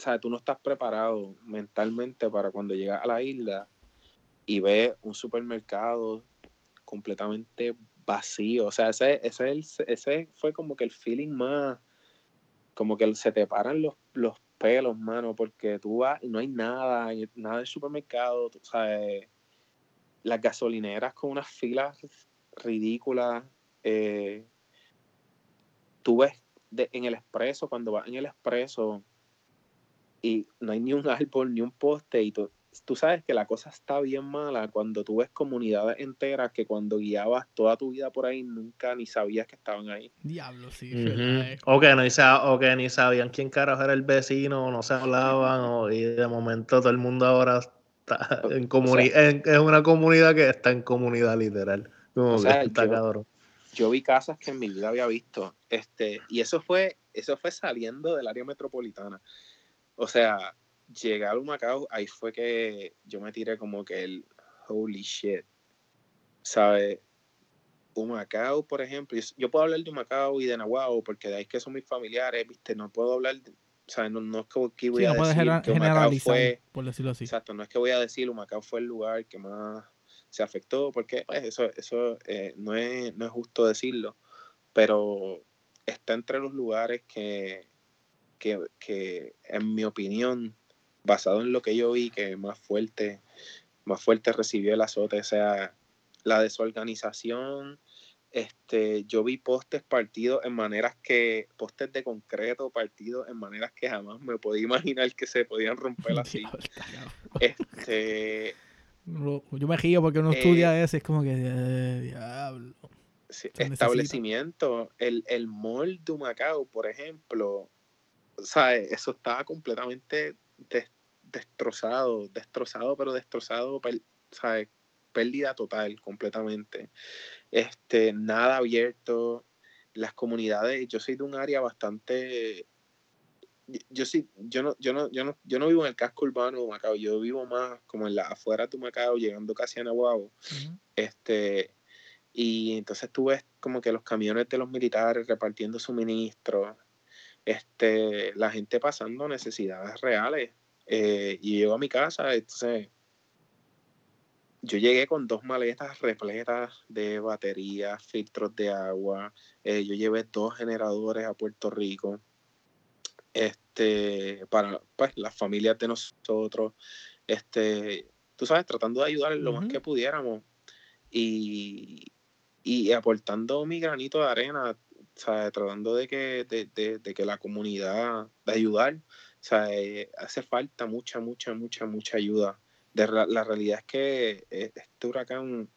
Speaker 3: sea, tú no estás preparado mentalmente para cuando llegas a la isla y ve un supermercado completamente vacío. O sea, ese, ese, ese fue como que el feeling más, como que se te paran los, los pelos, mano, porque tú vas y no hay nada, nada del supermercado, tú sabes, las gasolineras con unas filas ridículas. Eh, tú ves en el expreso, cuando vas en el expreso y no hay ni un árbol, ni un poste, y tú, tú sabes que la cosa está bien mala cuando tú ves comunidades enteras que cuando guiabas toda tu vida por ahí nunca ni sabías que estaban ahí.
Speaker 2: Diablo, sí.
Speaker 1: o, que no, o que ni sabían quién carajo era el vecino, no se hablaban, o, y de momento todo el mundo ahora está en comunidad, es una comunidad que está en comunidad literal. Como está
Speaker 3: yo, yo vi casas que en mi vida había visto, este, y eso fue, eso fue saliendo del área metropolitana. O sea, llegar a Humacao, ahí fue que yo me tiré como que el holy shit. ¿Sabes? Humacao, por ejemplo, yo, puedo hablar de Humacao y de Nahuatl porque de ahí que son mis familiares, ¿viste? No puedo hablar, de, o sea, no, es que voy a decir que Humacao fue,
Speaker 2: por decirlo así.
Speaker 3: Exacto, no es que voy a decir Humacao fue el lugar que más se afectó, porque pues, eso, eso eh, no, es, no es justo decirlo, pero está entre los lugares que, que, que en mi opinión basado en lo que yo vi, que más fuerte, más fuerte recibió el azote, o sea, la desorganización, este, yo vi postes partidos en maneras que, postes de concreto partidos en maneras que jamás me podía (laughs) imaginar que se podían romper (laughs) así. este,
Speaker 2: yo me río porque uno estudia eh, eso, es como que, eh, diablo.
Speaker 3: establecimiento, el, el mall de Macao, por ejemplo, o sea, eso estaba completamente destrozado, destrozado, pero destrozado, ¿sabes? pérdida total, completamente. Este, nada abierto. Las comunidades, yo soy de un área bastante yo sí, yo no, yo no, yo no, yo no vivo en el casco urbano de Macao, yo vivo más como en la afuera de Macao, llegando casi a Nahuabo. Este, y entonces tú ves como que los camiones de los militares repartiendo suministros, este, la gente pasando necesidades reales. Eh, y llego a mi casa, entonces yo llegué con dos maletas repletas de baterías, filtros de agua. Eh, yo llevé dos generadores a Puerto Rico este, para pues, las familias de nosotros. Este, tú sabes, tratando de ayudar lo más que pudiéramos y, y aportando mi granito de arena, tratando de que, de, que la comunidad, de ayudar, sea, eh, hace falta mucha, mucha, mucha, mucha ayuda. De, la realidad es que eh, este huracán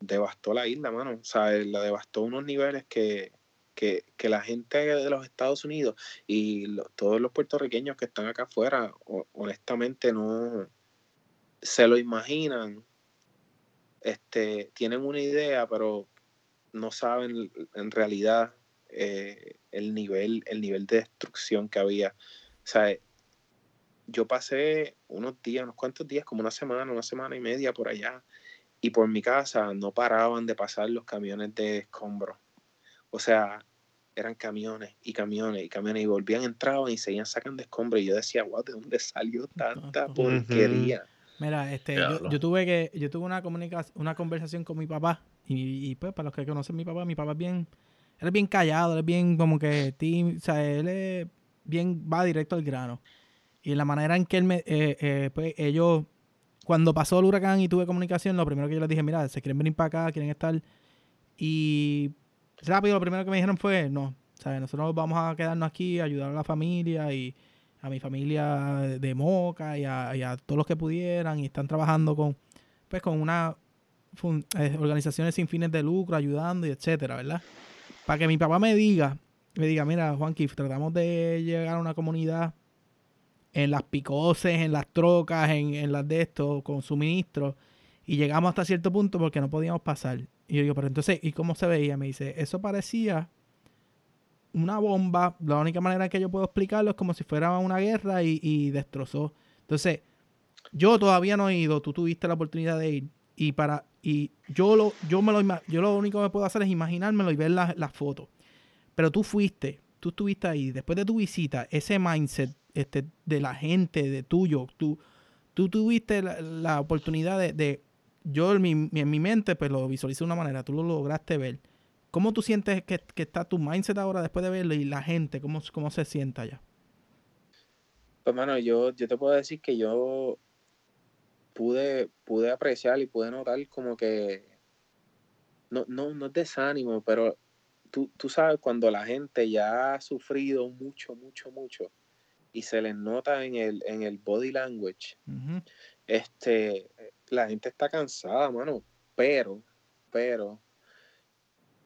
Speaker 3: devastó la isla, mano. O sea, la devastó a unos niveles que, que, la gente de los Estados Unidos y todos los puertorriqueños que están acá afuera, honestamente no se lo imaginan. Este, tienen una idea, pero no saben en realidad eh, el nivel, el nivel de destrucción que había. O sea, yo pasé unos días, unos cuantos días, como una semana, una semana y media por allá, y por mi casa no paraban de pasar los camiones de escombros. O sea, eran camiones y camiones y camiones, y volvían, entraban y seguían sacando escombros. Y yo decía, wow, ¿de dónde salió tanta porquería?
Speaker 2: Mira, este, yo, tuve que, yo tuve una comunicación, una conversación con mi papá, y, pues para los que conocen a mi papá, mi papá es bien, él es bien callado, él es bien como que, team, o sea, él es bien va directo al grano. Y la manera en que él me, eh, eh, pues ellos, cuando pasó el huracán y tuve comunicación, lo primero que yo les dije, mira, se quieren venir para acá, quieren estar. Y rápido, lo primero que me dijeron fue, no, ¿sabes? nosotros vamos a quedarnos aquí, ayudar a la familia y a mi familia de Moca y a, todos los que pudieran y están trabajando con, pues, con una eh, organizaciones sin fines de lucro, ayudando y etcétera, ¿verdad? Para que mi papá me diga, me diga, mira, Juanqui, tratamos de llegar a una comunidad en las picoses, en las trocas, en, en las de esto, con suministros, y llegamos hasta cierto punto porque no podíamos pasar. Y yo digo, pero entonces, ¿y cómo se veía? Me dice, eso parecía una bomba. La única manera que yo puedo explicarlo es como si fuera una guerra y, destrozó. Entonces, yo todavía no he ido, tú tuviste la oportunidad de ir. Y para y yo lo yo me lo yo lo único que puedo hacer es imaginármelo y ver las la fotos. Pero tú fuiste, tú estuviste ahí, después de tu visita, ese mindset este, de la gente, de tuyo, tú, tú tuviste la, oportunidad de, yo en mi, en mi mente pues lo visualicé de una manera, tú lo lograste ver ¿Cómo tú sientes que, está tu mindset ahora después de verlo y la gente, cómo, cómo se sienta allá?
Speaker 3: Pues, mano, yo, yo te puedo decir que yo pude, pude apreciar y pude notar como que, no, no, no es desánimo, pero tú, tú sabes cuando la gente ya ha sufrido mucho, mucho, mucho y se les nota en el, en el body language, este, la gente está cansada, mano, pero, pero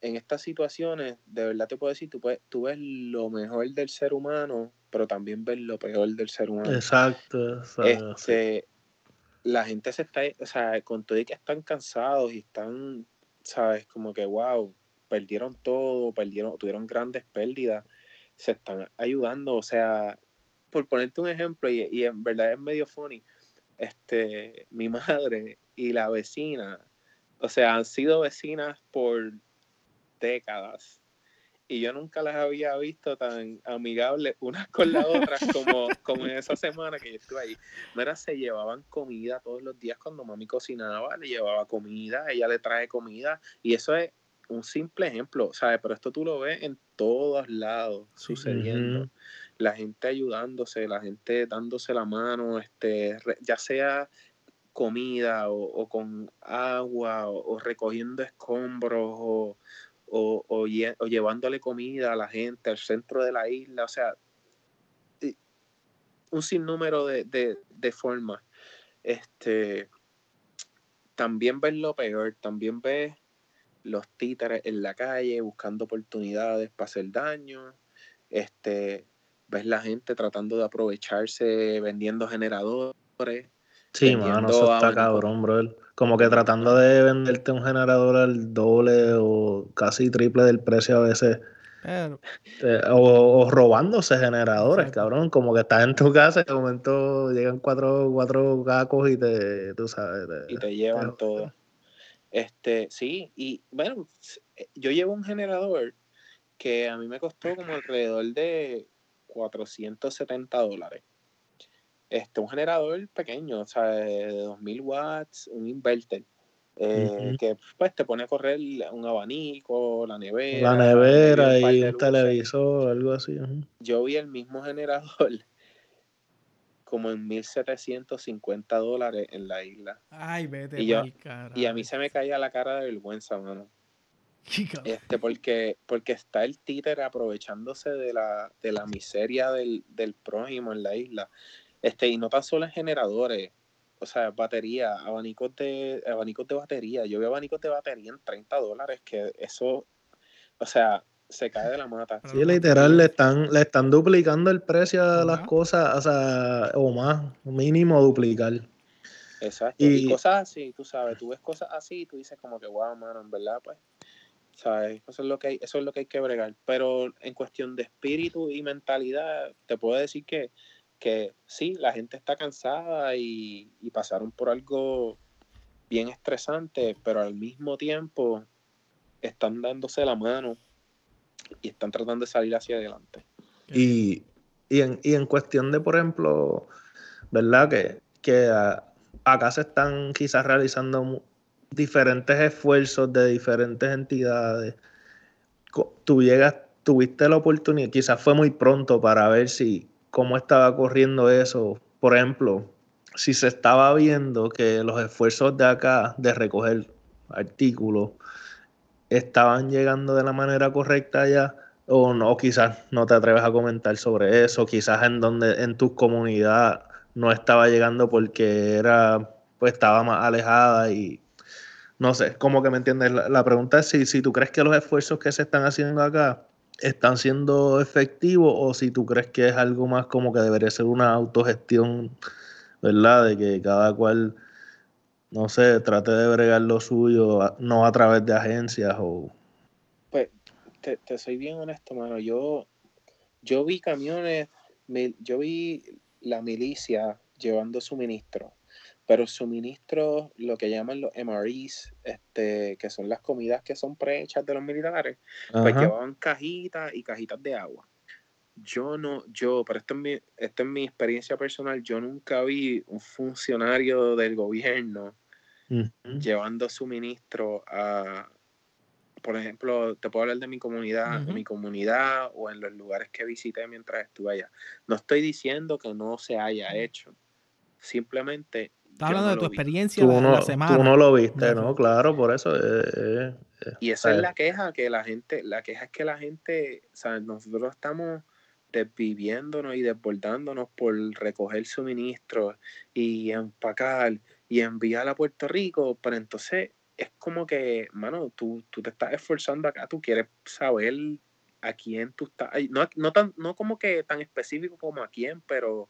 Speaker 3: en estas situaciones, de verdad te puedo decir, tú, puedes, tú ves lo mejor del ser humano, pero también ves lo peor del ser humano.
Speaker 1: Exacto.
Speaker 3: Este, la gente se está, o sea, con todo y que están cansados y están, sabes, como que, wow, perdieron todo, perdieron, tuvieron grandes pérdidas, se están ayudando, o sea, por ponerte un ejemplo, y, y en verdad es medio funny, este, mi (laughs) madre y la vecina, o sea, han sido vecinas por décadas. Y yo nunca las había visto tan amigables unas con las otras como, (laughs) como en esa semana que yo estuve ahí. Mira, se llevaban comida todos los días cuando mami cocinaba, le llevaba comida, ella le trae comida. Y eso es un simple ejemplo, ¿sabes? Pero esto tú lo ves en todos lados sucediendo. La gente ayudándose, la gente dándose la mano, este, ya sea comida o, con agua o recogiendo escombros o, o, o, llevándole comida a la gente al centro de la isla, o sea, un sinnúmero de, de, formas. Este, también ves lo peor, también ves los títeres en la calle buscando oportunidades para hacer daño, este, ves la gente tratando de aprovecharse vendiendo generadores,
Speaker 1: Sí, mano, eso está cabrón, bro. Como que tratando de venderte un generador al doble o casi triple del precio a veces. Eh, o, robándose generadores, cabrón. Como que estás en tu casa y de momento llegan cuatro, cuatro gacos y te, tú sabes.
Speaker 3: y te llevan todo. Este, sí, y bueno, yo llevo un generador que a mí me costó como alrededor de 470 dólares este, un generador pequeño, o sea, de 2000 watts, un inverter. Eh, que pues te pone a correr un abanico, la nevera.
Speaker 1: La nevera y un televisor, algo así.
Speaker 3: Yo vi el mismo generador (laughs) como en 1750 dólares en la isla.
Speaker 2: Ay, vete,
Speaker 3: y, y a mí se me caía la cara de vergüenza, mano. Este, porque, porque está el títer aprovechándose de la, de la miseria del, del prójimo en la isla. Este, y no tan solo en generadores, o sea, batería, abanicos de, abanicos de batería. Yo veo abanicos de batería en 30 dólares, que eso, o sea, se cae de la mata. (laughs)
Speaker 1: Sí, literal, le están, le están duplicando el precio a las cosas, o sea, o más, mínimo duplicar.
Speaker 3: Exacto. Y, cosas así, tú sabes, tú ves cosas así y tú dices como que, wow, mano, en verdad, pues, ¿sabes? Eso es lo que hay, eso es lo que hay que bregar. Pero en cuestión de espíritu y mentalidad, te puedo decir que que sí, la gente está cansada y, pasaron por algo bien estresante, pero al mismo tiempo están dándose la mano y están tratando de salir hacia adelante.
Speaker 1: Y, en, cuestión de, por ejemplo, ¿verdad? Que, que acá se están quizás realizando diferentes esfuerzos de diferentes entidades. Tú llegas, tuviste la oportunidad, quizás fue muy pronto para ver si cómo estaba corriendo eso. Por ejemplo, si se estaba viendo que los esfuerzos de acá de recoger artículos estaban llegando de la manera correcta ya o no, quizás no te atreves a comentar sobre eso, quizás en donde en tu comunidad no estaba llegando porque era, pues estaba más alejada y no sé, como que me entiendes. La, pregunta es si, si tú crees que los esfuerzos que se están haciendo acá están siendo efectivos o si tú crees que es algo más como que debería ser una autogestión, ¿verdad? De que cada cual, no sé, trate de bregar lo suyo, no a través de agencias o...
Speaker 3: Pues, te, soy bien honesto, mano. Yo, yo vi camiones, yo vi la milicia llevando suministro pero suministros, lo que llaman los MREs, este, que son las comidas que son prehechas de los militares, pues llevaban cajitas y cajitas de agua. Yo no, yo, pero esto es, mi, esto es mi experiencia personal, yo nunca vi un funcionario del gobierno llevando suministro a, por ejemplo, te puedo hablar de mi comunidad, mi comunidad o en los lugares que visité mientras estuve allá. No estoy diciendo que no se haya hecho. Simplemente
Speaker 2: Estás hablando de tu experiencia tú la, semana.
Speaker 1: Tú no lo viste, ¿no? Claro, por eso. Eh, eh,
Speaker 3: eh, y esa es la queja, que la gente, la queja es que la gente, o sea, nosotros estamos desviviéndonos y desbordándonos por recoger suministros y empacar y enviar a Puerto Rico, pero entonces es como que, mano, tú, tú te estás esforzando acá, tú quieres saber a quién tú estás, no, no, tan, no como que tan específico como a quién, pero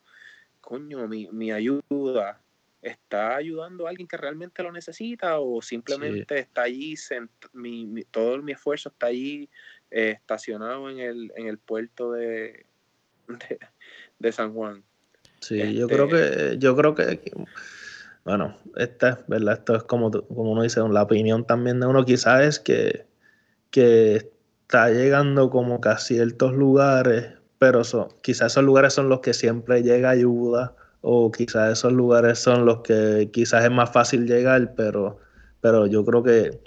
Speaker 3: coño, mi, mi ayuda, está ayudando a alguien que realmente lo necesita o simplemente está allí, mi, todo mi esfuerzo está allí eh, estacionado en el, en el puerto (laughs) de, de, San Juan.
Speaker 1: Sí, yo creo este que, yo creo que, bueno, esta, ¿verdad? Esto es como, como uno dice, la opinión también de uno quizás es que, que está llegando como que a ciertos lugares, pero son, quizás esos lugares son los que siempre llega ayuda o quizás esos lugares son los que quizás es más fácil llegar, pero, pero yo creo que,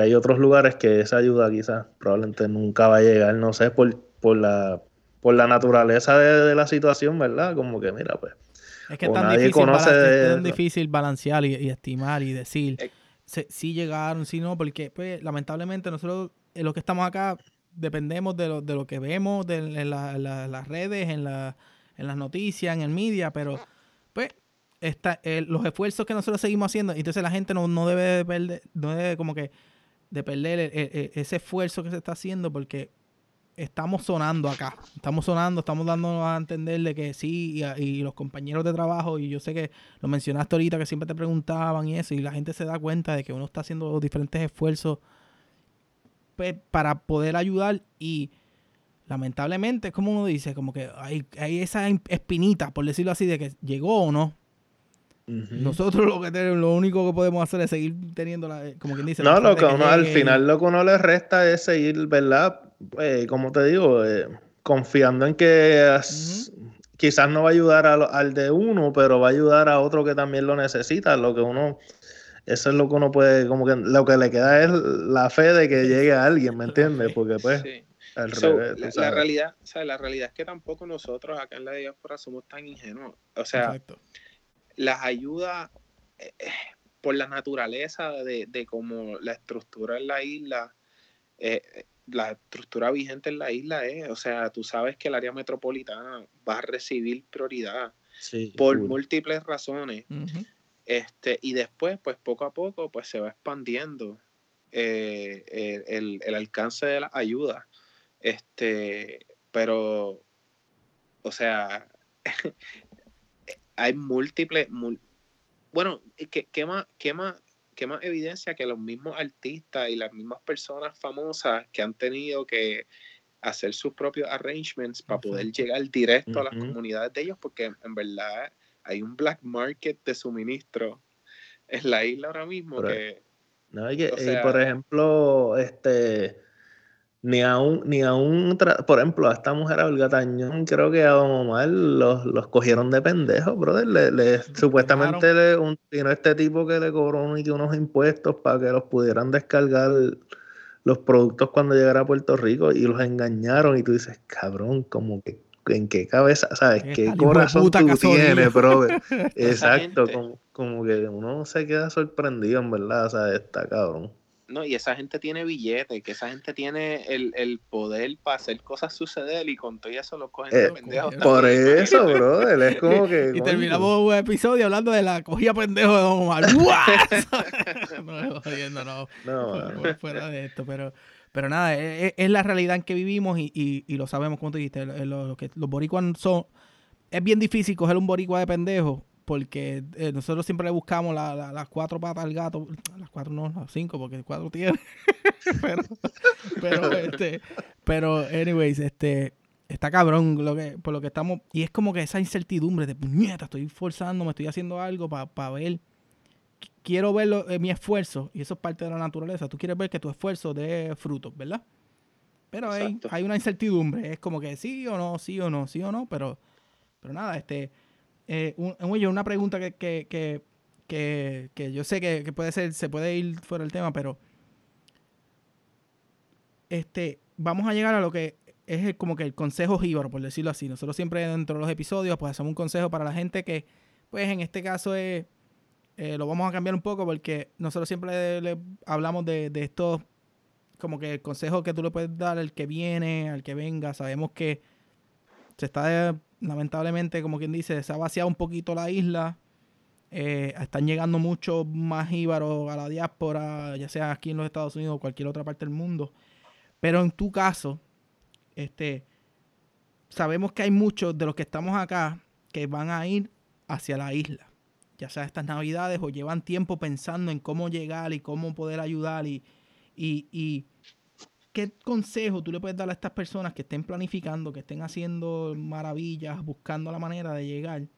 Speaker 1: hay otros lugares que esa ayuda quizás probablemente nunca va a llegar, no sé, por, por, la, por la naturaleza de, la situación, ¿verdad? Como que mira, pues...
Speaker 2: Es que es tan, difícil, es difícil balancear y, estimar y decir eh. si, llegaron, si no, porque pues lamentablemente nosotros en lo que estamos acá dependemos de lo, de lo que vemos de, en, las redes, en la en las noticias, en el media, pero pues está, los esfuerzos que nosotros seguimos haciendo, entonces la gente no, debe de perder, no debe como que de perder ese esfuerzo que se está haciendo porque estamos sonando acá, estamos sonando, estamos dándonos a entender de que sí, y, los compañeros de trabajo, y yo sé que lo mencionaste ahorita, que siempre te preguntaban y eso, y la gente se da cuenta de que uno está haciendo diferentes esfuerzos pues, para poder ayudar y lamentablemente, es como uno dice, como que hay, hay esa espinita, por decirlo así, de que llegó o no. Nosotros lo que tenemos, lo único que podemos hacer es seguir teniendo la, como quien dice.
Speaker 1: No, lo que, uno, al final lo que uno le resta es seguir, ¿verdad? Pues, como te digo, eh, confiando en que quizás no va a ayudar al de uno, pero va a ayudar a otro que también lo necesita. Lo que uno, eso es lo que uno puede, como que lo que le queda es la fe de que llegue a alguien, ¿me entiendes? Porque pues
Speaker 3: la, realidad, la realidad es que tampoco nosotros acá en la diáspora somos tan ingenuos. O sea, las ayudas eh, eh, por la naturaleza de, de cómo la estructura en la isla, eh, la estructura vigente en la isla es, o sea, tú sabes que el área metropolitana va a recibir prioridad por múltiples razones. este, y después, pues poco a poco, pues se va expandiendo el, el, alcance de la ayuda. Este, pero, o sea, (laughs) hay múltiples, bueno, ¿qué, qué, más, qué, más, ¿qué más evidencia que los mismos artistas y las mismas personas famosas que han tenido que hacer sus propios arrangements para poder llegar directo a las comunidades de ellos? Porque en verdad hay un black market de suministro en la isla ahora mismo que...
Speaker 1: No, hay que, por ejemplo, este ni aún, ni aún, por ejemplo, a esta mujer, a Olga Tañón, creo que a Don Omar los, los cogieron de pendejos, brother. Le, supuestamente le, un, vino este tipo que le cobró unos impuestos para que los pudieran descargar los productos cuando llegara a Puerto Rico y los engañaron. Y tú dices, cabrón, como que en qué cabeza, ¿sabes? ¿Qué corazón tú tienes, brother? (laughs) Exacto, como, como, que uno se queda sorprendido, en verdad, o sea, está cabrón.
Speaker 3: No, y esa gente tiene billetes, que esa gente tiene el, el poder para hacer cosas suceder y con todo eso los cogen de
Speaker 1: Eh,
Speaker 3: pendejos. (laughs)
Speaker 1: Por
Speaker 3: también.
Speaker 1: eso, (laughs) brother, es como que.
Speaker 2: Y terminamos un episodio hablando de la cogida pendejo de Don Omar. (laughs) no, jodiendo, no.
Speaker 1: No,
Speaker 2: fuera, de esto, pero, pero nada, es, es- es la realidad en que vivimos y, y- y lo sabemos, como tú dijiste, lo- lo- lo que los boricuas son... Es bien difícil coger un boricua de pendejo porque eh, nosotros siempre le buscamos la- la- las cuatro patas al gato, las cuatro no, las cinco, porque cuatro tiene. (laughs) pero, pero, este, pero, anyways, este, está cabrón lo que, por lo que estamos, y es como que esa incertidumbre de puñeta, estoy forzando, me estoy haciendo algo para ver qu- quiero ver lo- eh, mi esfuerzo, y eso es parte de la naturaleza. Tú quieres ver que tu esfuerzo dé frutos, ¿verdad? Pero hay, hay una incertidumbre. Es como que sí o no, sí o no, sí o no, pero, pero nada, este. Eh, un- una pregunta que, que, que, que, yo sé que, puede ser, se puede ir fuera del tema, pero este, vamos a llegar a lo que es como que el consejo jíbaro, por decirlo así. Nosotros siempre dentro de los episodios, pues hacemos un consejo para la gente que, pues en este caso es, eh, lo vamos a cambiar un poco porque nosotros siempre le, hablamos de, de estos, como que el consejo que tú le puedes dar al que viene, al que venga. Sabemos que se está, lamentablemente, como quien dice, se ha vaciado un poquito la isla. Eh, están llegando muchos más jíbaros a la diáspora, ya sea aquí en los Estados Unidos o cualquier otra parte del mundo. Pero en tu caso, este, sabemos que hay muchos de los que estamos acá que van a ir hacia la isla, ya sea estas navidades o llevan tiempo pensando en cómo llegar y cómo poder ayudar y, y qué consejo tú le puedes dar a estas personas que estén planificando, que estén haciendo maravillas, buscando la manera de llegar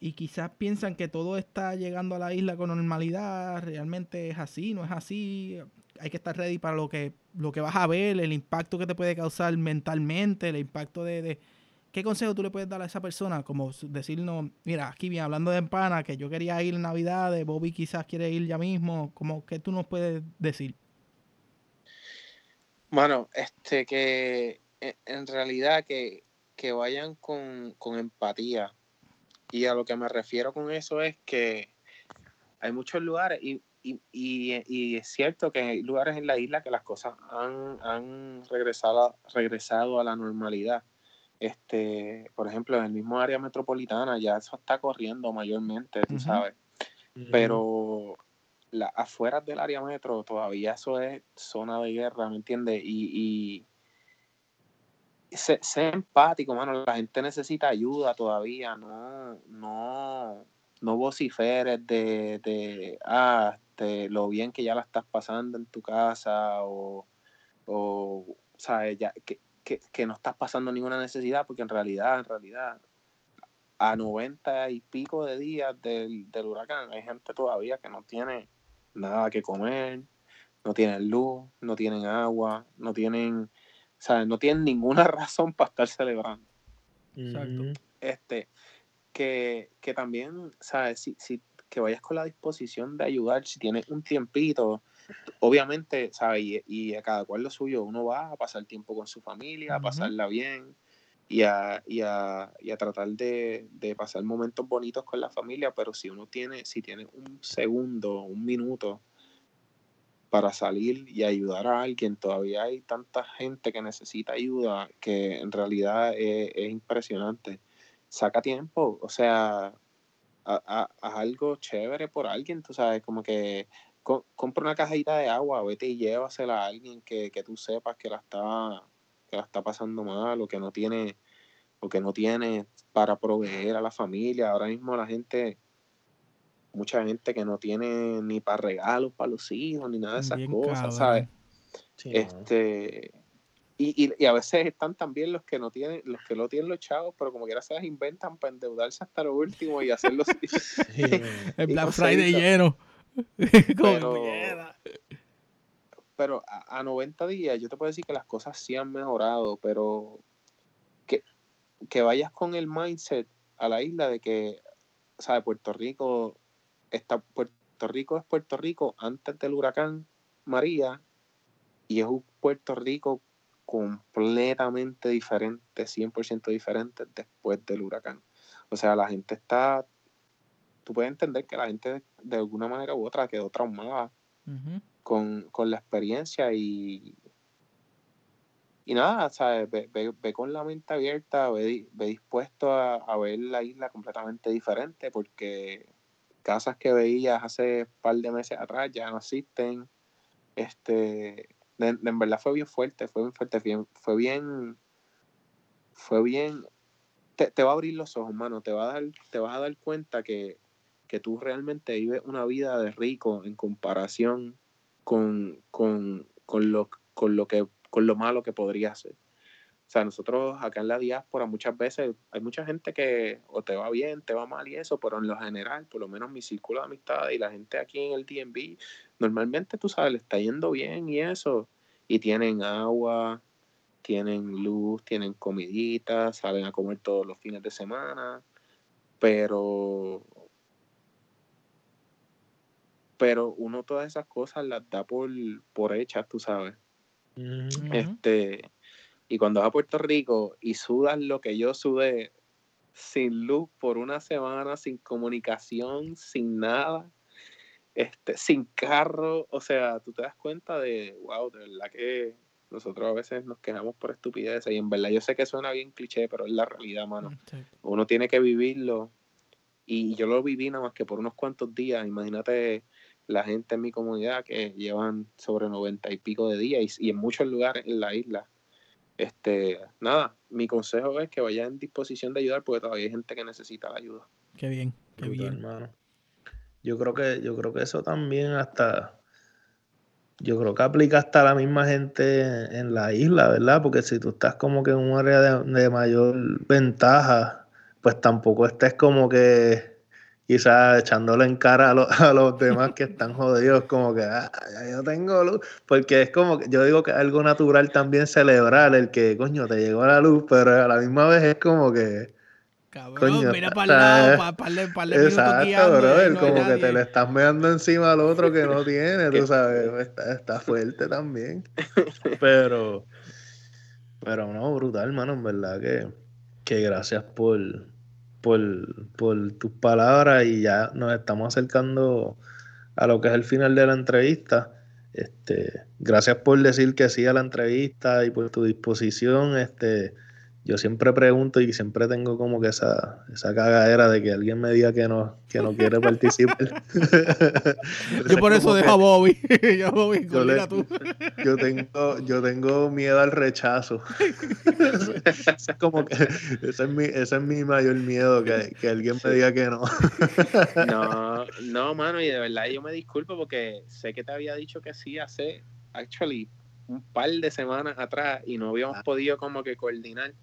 Speaker 2: y quizás piensan que todo está llegando a la isla con normalidad, realmente es así, no es así, hay que estar ready para lo que, lo que vas a ver, el impacto que te puede causar mentalmente, el impacto de, de- ¿Qué consejo tú le puedes dar a esa persona? Como decirnos, mira, aquí bien, hablando de empana, que yo quería ir en Navidad, Bobby quizás quiere ir ya mismo, como ¿qué tú nos puedes decir?
Speaker 3: Bueno, este que en, en realidad que, que vayan con, con empatía. Y a lo que me refiero con eso es que hay muchos lugares y, y, y- y es cierto que hay lugares en la isla que las cosas han, han regresado, regresado a la normalidad. Este, por ejemplo, en el mismo área metropolitana ya eso está corriendo mayormente, tú sabes. Pero la, afuera del área metro todavía eso es zona de guerra, ¿me entiendes? Y, y sé, empático, mano. La gente necesita ayuda todavía, no, no, no vociferes de, de ah, este, lo bien que ya la estás pasando en tu casa o, o sabes, ya, que, que, que no estás pasando ninguna necesidad, porque en realidad, en realidad, a 90 y pico de días del, del huracán, hay gente todavía que no tiene nada que comer, no tienen luz, no tienen agua, no tienen, ¿sabes? No tienen (laughs) ninguna razón para estar celebrando.
Speaker 2: Exacto.
Speaker 3: Este, que, que también, ¿sabes? Si, si, que vayas con la disposición de ayudar, si tienes un tiempito, obviamente, ¿sabes? Y, y a cada cual lo suyo, uno va a pasar tiempo con su familia, a pasarla bien y a, y a, y a tratar de, de pasar momentos bonitos con la familia, pero si uno tiene, si tiene un segundo, un minuto para salir y ayudar a alguien, todavía hay tanta gente que necesita ayuda que en realidad es, es impresionante. Saca tiempo, o sea, haz algo chévere por alguien, tú sabes, como que co- compra una cajita de agua, vete y llévasela a alguien que, que tú sepas que la está que la está pasando mal o que no tiene o que no tiene para proveer a la familia. Ahora mismo la gente, mucha gente que no tiene ni para regalos para los hijos ni nada de esas
Speaker 2: Bien
Speaker 3: cosas,
Speaker 2: cabrón.
Speaker 3: ¿sabes?
Speaker 1: Sí.
Speaker 3: Este y, y, y a veces están también los que no tienen, los que no tienen los chavos, pero como quiera se las inventan para endeudarse hasta lo último y hacerlo. (laughs) (laughs)
Speaker 1: Sí.
Speaker 2: El Black Friday lleno. (laughs) Como
Speaker 3: Pero-. Pero a, a 90 días yo te puedo decir que las cosas sí han mejorado, pero que, que vayas con el mindset a la isla de que, ¿sabes? Puerto Rico está, Puerto Rico es Puerto Rico antes del huracán María y es un Puerto Rico completamente diferente, 100% diferente después del huracán. O sea, la gente está, tú puedes entender que la gente de alguna manera u otra quedó traumada
Speaker 2: Ujú.
Speaker 3: Con, la experiencia y, y nada, ¿sabes? Ve, con la mente abierta, ve, dispuesto a, a, ver la isla completamente diferente porque casas que veías hace un par de meses atrás ya no existen. Este, en verdad fue bien fuerte, fue bien fuerte, fue bien, fue bien, te, va a abrir los ojos, mano, te va a dar, te vas a dar cuenta que, que tú realmente vives una vida de rico en comparación con, con, lo, con, lo, que, con lo malo que podría ser. O sea, nosotros acá en la diáspora muchas veces hay mucha gente que o te va bien, te va mal y eso, pero en lo general, por lo menos mi círculo de amistades y la gente aquí en el DMV, normalmente tú sabes, le está yendo bien y eso, y tienen agua, tienen luz, tienen comidita, salen a comer todos los fines de semana, pero pero uno todas esas cosas las da por, por hechas, tú sabes. Este, y cuando vas a Puerto Rico y sudas lo que yo sudé sin luz por una semana, sin comunicación, sin nada, este, sin carro, o sea, tú te das cuenta de, wow, de verdad que nosotros a veces nos quejamos por estupideces y en verdad yo sé que suena bien cliché, pero es la realidad, mano. Uno tiene que vivirlo y yo lo viví nada más que por unos cuantos días. Imagínate la gente en mi comunidad que llevan sobre noventa y pico de días y, en muchos lugares en la isla. Este, nada, mi consejo es que vaya en disposición de ayudar porque todavía hay gente que necesita la ayuda.
Speaker 2: Qué bien, qué bien. Hermano.
Speaker 1: Yo creo que, yo creo que eso también hasta, yo creo que aplica hasta la misma gente en la isla, ¿verdad? Porque si tú estás como que en un área de, mayor ventaja, pues tampoco estés como que quizás echándole en cara (laughs) a, los demás que están jodidos, como que ah, ya yo tengo luz, porque es como que yo digo que es algo natural también celebrar el que, coño, te llegó la luz, pero a la misma vez es como que
Speaker 2: Cabrón, mira para el lado, para pa, pa, pa,
Speaker 1: Exacto, bro, como que te le estás meando encima al otro que no tiene, tú (laughs) sabes, está, está fuerte también. (laughs) Pero, pero no, brutal, hermano, en verdad que, que gracias por, por, tus palabras y ya nos estamos acercando a lo que es el final de la entrevista. Este, gracias por decir que sí a la entrevista y por tu disposición. Este, yo siempre pregunto y siempre tengo como que esa, esa cagadera de que alguien me diga que no, que no quiere participar. (laughs)
Speaker 2: yo por eso dejo a (laughs) Bobby. yo, Bobby
Speaker 1: yo, tú. (laughs) yo, tengo, yo tengo miedo al rechazo. es como que ese es mi, ese es mi mayor miedo, que, que alguien me diga que no.
Speaker 3: no, no, mano, y de verdad yo me disculpo porque sé que te había dicho que sí hace, actually, un par de semanas atrás y no habíamos ah. podido como que coordinar.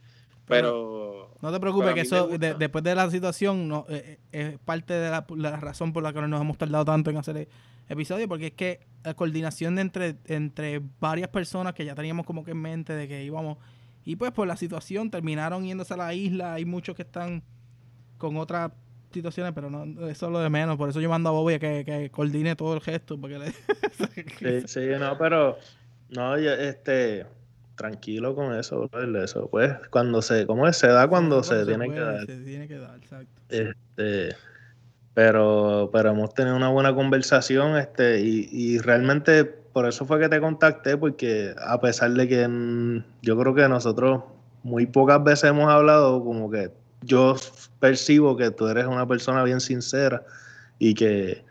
Speaker 3: Pero.
Speaker 2: No te preocupes, que eso, después de la situación, no, eh, eh, es parte de la, razón por la que nos hemos tardado tanto en hacer el episodio, porque es que la coordinación entre, entre varias personas que ya teníamos como que en mente de que íbamos. Y pues por la situación terminaron yéndose a la isla. Hay muchos que están con otras situaciones, pero no, eso es lo de menos. Por eso yo mando a Bobby a que, que coordine todo el gesto. Porque
Speaker 1: le... (laughs) sí, sí, no, pero. No, este tranquilo con eso, eso, pues, cuando se, ¿cómo es? Se da cuando, se, tiene que dar.
Speaker 2: Se tiene que dar, exacto.
Speaker 1: Este, pero, pero hemos tenido una buena conversación, este, y, y realmente por eso fue que te contacté, porque a pesar de que yo creo que nosotros muy pocas veces hemos hablado, como que yo percibo que tú eres una persona bien sincera y que,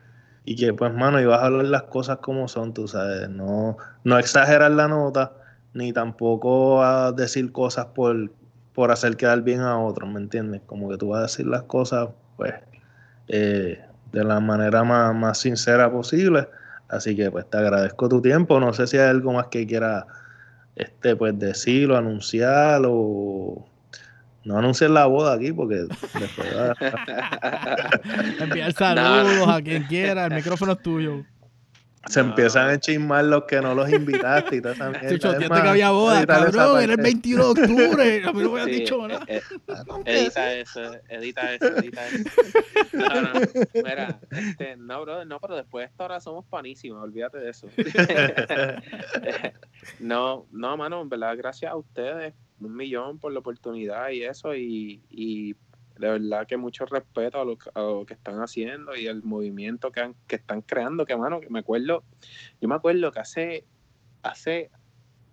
Speaker 1: y que pues, mano, ibas a hablar las cosas como son, tú sabes, no, no exagerar la nota ni tampoco a decir cosas por, por hacer quedar bien a otros, ¿me entiendes? Como que tú vas a decir las cosas, pues, eh, de la manera más, más, sincera posible. Así que, pues, te agradezco tu tiempo. No sé si hay algo más que quiera, este, pues, decirlo, anunciar o... No anunciar la boda aquí porque después (laughs)
Speaker 2: Enviar (laughs) saludos a quien quiera, el micrófono es tuyo.
Speaker 1: Se empiezan a chismar los que no los invitaste y toda esa (laughs)
Speaker 2: mierda. que había boda, cabrón, era el 21 de octubre. (laughs) A mí no me habían dicho nada. Eh, (laughs)
Speaker 3: eh, edita eso, edita eso, edita eso. No, no, mira, este, no, brother, no, pero después de esta hora somos panísimos, olvídate de eso. no, no, mano, en verdad, gracias a ustedes, un millón por la oportunidad y eso, y, y de verdad que mucho respeto a lo, que están haciendo y al movimiento que, que están creando, que mano, que me acuerdo, yo me acuerdo que hace, hace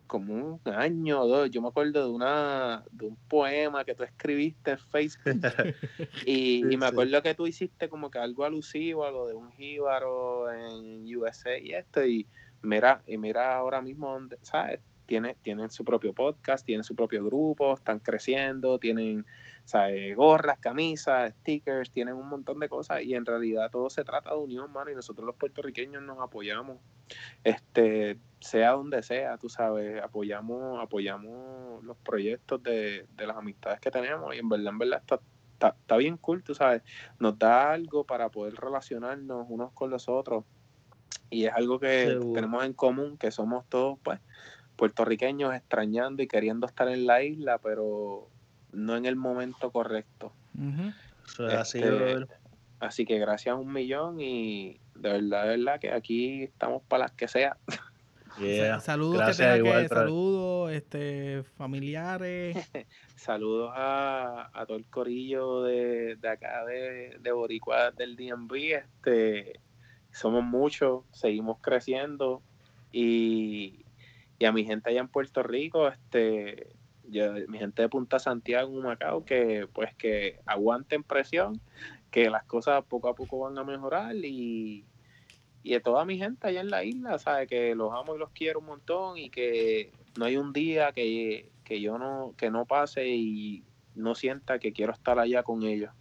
Speaker 3: como un año o dos, yo me acuerdo de una de un poema que tú escribiste en Facebook (laughs) y, me acuerdo que tú hiciste como que algo alusivo a lo de un jíbaro en USA y esto y mira, y mira ahora mismo donde, ¿sabes? Tiene, tienen su propio podcast, tienen su propio grupo, están creciendo, tienen ¿sabes? gorras, camisas, stickers, tienen un montón de cosas y en realidad todo se trata de unión, mano, y nosotros los puertorriqueños nos apoyamos, este, sea donde sea, tú sabes, apoyamos, apoyamos los proyectos de, de las amistades que tenemos y en verdad, en verdad está, está, bien cool, tú sabes, nos da algo para poder relacionarnos unos con los otros y es algo que tenemos en común, que somos todos, pues, puertorriqueños extrañando y queriendo estar en la isla, pero no en el momento correcto. así, este, así que gracias a un millón y de verdad, de verdad que aquí estamos para las que sea.
Speaker 2: Saludos que saludos, este, familiares. (laughs)
Speaker 3: saludos a, todo el corillo de, acá de, de Boricua del DMV. Este, somos muchos, seguimos creciendo y, a mi gente allá en Puerto Rico, este, mi gente de Punta Santiago, Macao, que pues que aguanten presión, que las cosas poco a poco van a mejorar y, y de toda mi gente allá en la isla, sabe que los amo y los quiero un montón y que no hay un día que, yo no, que no pase y no sienta que quiero estar allá con ellos.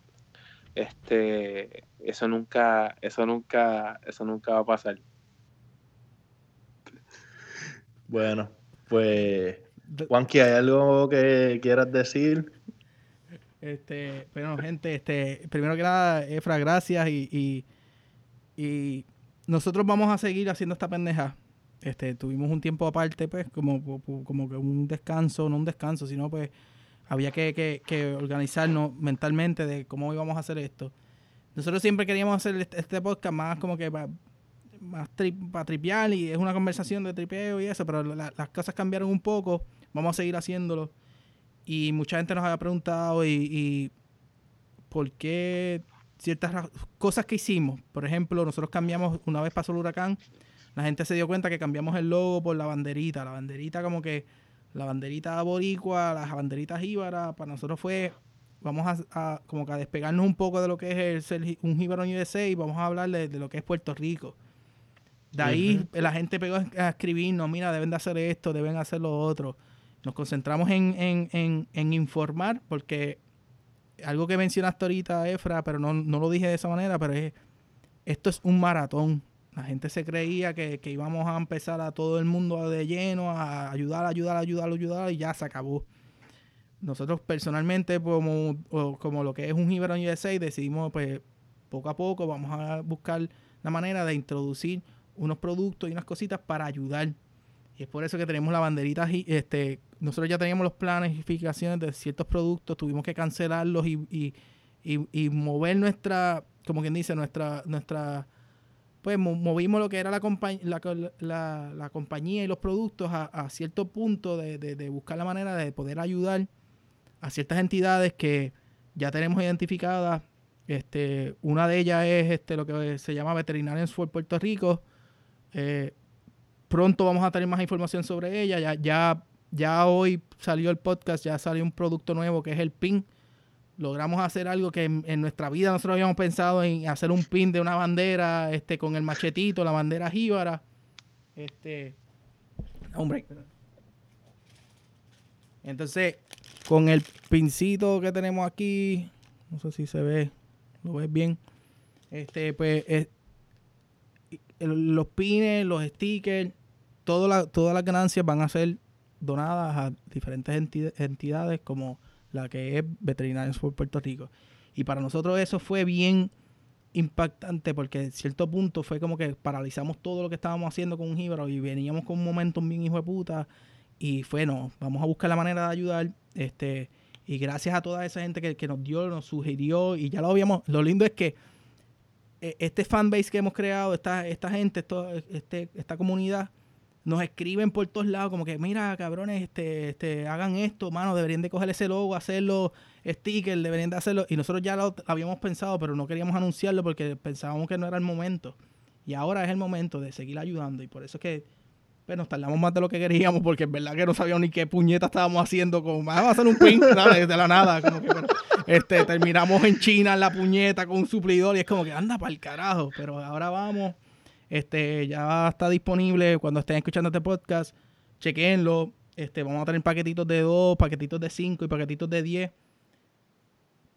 Speaker 3: Este, eso nunca, eso nunca, eso nunca va a pasar.
Speaker 1: Bueno, pues Juanqui, ¿hay algo que quieras decir?
Speaker 2: Este, bueno, gente, este, primero que nada, Efra, gracias y, y nosotros vamos a seguir haciendo esta pendeja. Este, tuvimos un tiempo aparte, pues, como, como que un descanso, no un descanso, sino pues había que, que, organizarnos mentalmente de cómo íbamos a hacer esto. Nosotros siempre queríamos hacer este, este podcast más como que para, más para tripear y es una conversación de tripeo y eso, pero las cosas cambiaron un poco. Vamos a seguir haciéndolo. Y mucha gente nos había preguntado y, por qué ciertas cosas que hicimos. Por ejemplo, nosotros cambiamos, una vez pasó el huracán, la gente se dio cuenta que cambiamos el logo por la banderita. La banderita como que, la banderita boricua, las banderitas jíbaras, para nosotros fue, vamos a, como que a despegarnos un poco de lo que es el ser un jíbaro USA y vamos a hablar de, lo que es Puerto Rico. De ahí la gente pegó a escribirnos, mira, deben de hacer esto, deben hacer lo otro. Nos concentramos en, en, en, en informar porque algo que mencionaste ahorita, Efra, pero no, lo dije de esa manera, pero es, esto es un maratón. La gente se creía que, íbamos a empezar a todo el mundo de lleno, a ayudar, ayudar, ayudar, ayudar, y ya se acabó. Nosotros personalmente, como, como lo que es un Gibran USA, decidimos, pues, poco a poco vamos a buscar la manera de introducir unos productos y unas cositas para ayudar. Y es por eso que tenemos la banderita este, nosotros ya teníamos los planes y planificaciones de ciertos productos, tuvimos que cancelarlos y, mover nuestra, como quien dice, nuestra, nuestra pues movimos lo que era la, la, la, compañía y los productos a, cierto punto de, buscar la manera de poder ayudar a ciertas entidades que ya tenemos identificadas. Este, una de ellas es este, lo que se llama Veterinarians for Puerto Rico. Eh, pronto vamos a tener más información sobre ella. Ya, ya ya hoy salió el podcast, ya salió un producto nuevo que es el pin. Logramos hacer algo que en, nuestra vida nosotros habíamos pensado en hacer un pin de una bandera este con el machetito, la bandera jíbara. Este. Hombre. Entonces, con el pincito que tenemos aquí, no sé si se ve, lo ves bien. Este, pues, los pines, los stickers, todas las ganancias van a ser donadas a diferentes entidades como la que es Veterinarios por Puerto Rico. Y para nosotros eso fue bien impactante porque en cierto punto fue como que paralizamos todo lo que estábamos haciendo con un jíbaro y veníamos con un momento bien hijo de puta y fue no, vamos a buscar la manera de ayudar este y gracias a toda esa gente que, nos dio, nos sugirió y ya lo habíamos, lo lindo es que este fanbase que hemos creado, esta, esta gente, esto, este, esta comunidad, nos escriben por todos lados, como que, mira, cabrones, este, este, hagan esto, mano, deberían de coger ese logo, hacerlo sticker, deberían de hacerlo. Y nosotros ya lo habíamos pensado, pero no queríamos anunciarlo porque pensábamos que no era el momento. Y ahora es el momento de seguir ayudando. Y por eso es que pues, nos tardamos más de lo que queríamos, porque en verdad que no sabíamos ni qué puñeta estábamos haciendo. Como, vamos a hacer un pin de la nada. Como que, este, terminamos en China en la puñeta con un suplidor y es como que anda para el carajo. Pero ahora vamos este, ya está disponible cuando estén escuchando este podcast. Chequenlo. Este, vamos a tener paquetitos de 2, paquetitos de 5 y paquetitos de 10.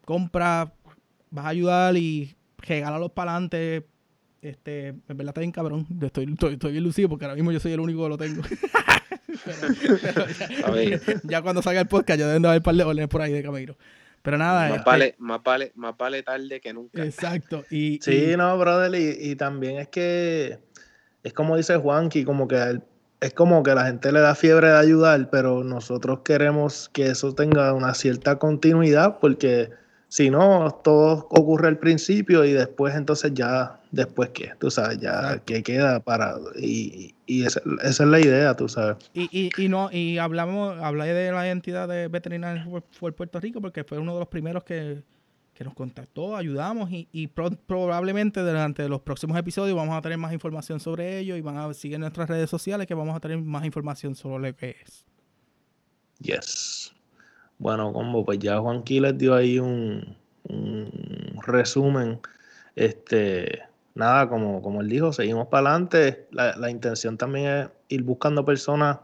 Speaker 2: Compra, vas a ayudar y regálalos para adelante. Este, en verdad está bien cabrón. Estoy, estoy, bien lucido porque ahora mismo yo soy el único que lo tengo. (laughs) (laughs) ya, cuando salga el podcast ya deben de haber un par de órdenes por ahí de Camilo. Pero nada.
Speaker 3: Más, este vale, más, vale, más vale tarde que nunca.
Speaker 2: Exacto. (laughs) Y,
Speaker 1: sí, no, brother. Y, también es que es como dice Juanqui, como que es como que la gente le da fiebre de ayudar, pero nosotros queremos que eso tenga una cierta continuidad porque si no, todo ocurre al principio y después entonces ya, después qué, tú sabes, ya que queda para... Y, y esa, es la idea, tú sabes.
Speaker 2: Y, y, y no y hablamos hablé de la entidad de veterinarios fue Puerto Rico porque fue uno de los primeros que, nos contactó, ayudamos y, y probablemente durante los próximos episodios vamos a tener más información sobre ello y van a seguir nuestras redes sociales que vamos a tener más información sobre lo que es.
Speaker 1: Yes. Bueno, como pues ya Juanqui les dio ahí un, resumen. Este, nada, como, como él dijo, seguimos para adelante. La, intención también es ir buscando personas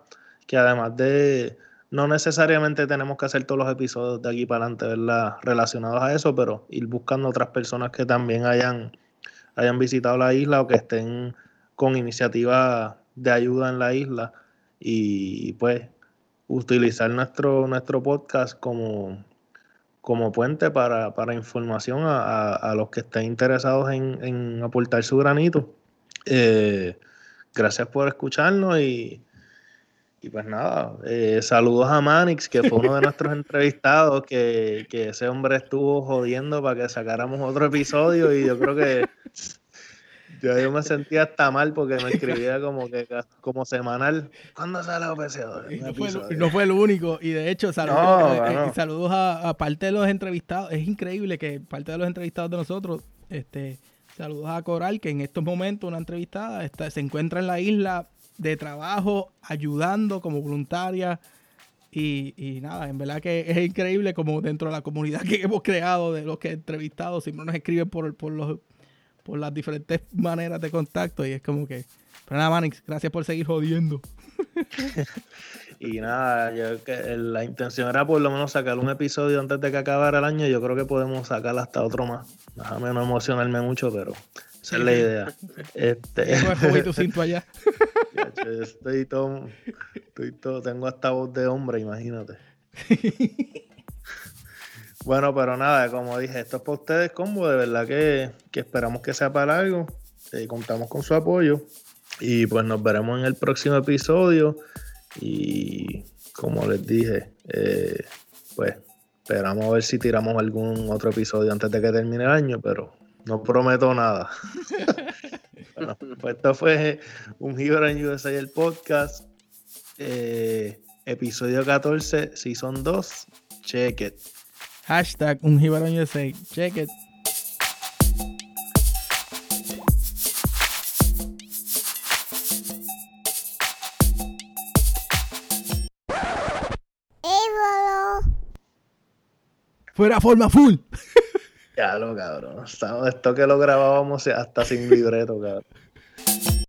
Speaker 1: que además de, no necesariamente tenemos que hacer todos los episodios de aquí para adelante, ¿verdad? Relacionados a eso, pero ir buscando otras personas que también hayan, hayan visitado la isla o que estén con iniciativas de ayuda en la isla. Y pues utilizar nuestro, nuestro podcast como, como puente para, información a, los que estén interesados en, aportar su granito. Eh, gracias por escucharnos y, y pues nada, eh, saludos a Manix, que fue uno de (laughs) nuestros entrevistados, que, que ese hombre estuvo jodiendo para que sacáramos otro episodio y yo creo que (laughs) yo, me sentía hasta mal porque me escribía como que como semanal. ¿Cuándo sale OPC2?
Speaker 2: Y no, fue el, no fue el único. Y de hecho, saludos, eh, saludos a, parte de los entrevistados. Es increíble que parte de los entrevistados de nosotros, este, saludos a Coral, que en estos momentos una entrevistada está, se encuentra en la isla de trabajo, ayudando como voluntaria. Y, y, nada, en verdad que es increíble como dentro de la comunidad que hemos creado de los que he entrevistado, siempre nos escriben por, por los por las diferentes (laughs) maneras de contacto y es como que, pero nada, Manix, gracias por seguir jodiendo. (laughs)
Speaker 1: y nada, yo que la intención era por lo menos sacar un episodio antes de que acabara el año. Yo creo que podemos sacar hasta otro más. Déjame no emocionarme mucho, pero esa es la idea. Este... (laughs)
Speaker 2: tu cinto allá.
Speaker 1: estoy todo, estoy todo, tengo hasta voz de hombre, imagínate. Bueno, pero nada, como dije, esto es para ustedes, combo. De verdad que, esperamos que sea para algo. Eh, contamos con su apoyo. Y pues nos veremos en el próximo episodio. Y como les dije, eh, pues esperamos a ver si tiramos algún otro episodio antes de que termine el año, pero no prometo nada. (laughs) bueno, pues esto fue un Hero en USA el podcast. Eh, episodio 14, Season 2. Check it.
Speaker 2: Hashtag un Jibarón USA. Check it. Fuera forma full. (laughs)
Speaker 1: Ya lo cabrón. Esto que lo grabábamos hasta sin libreto, cabrón.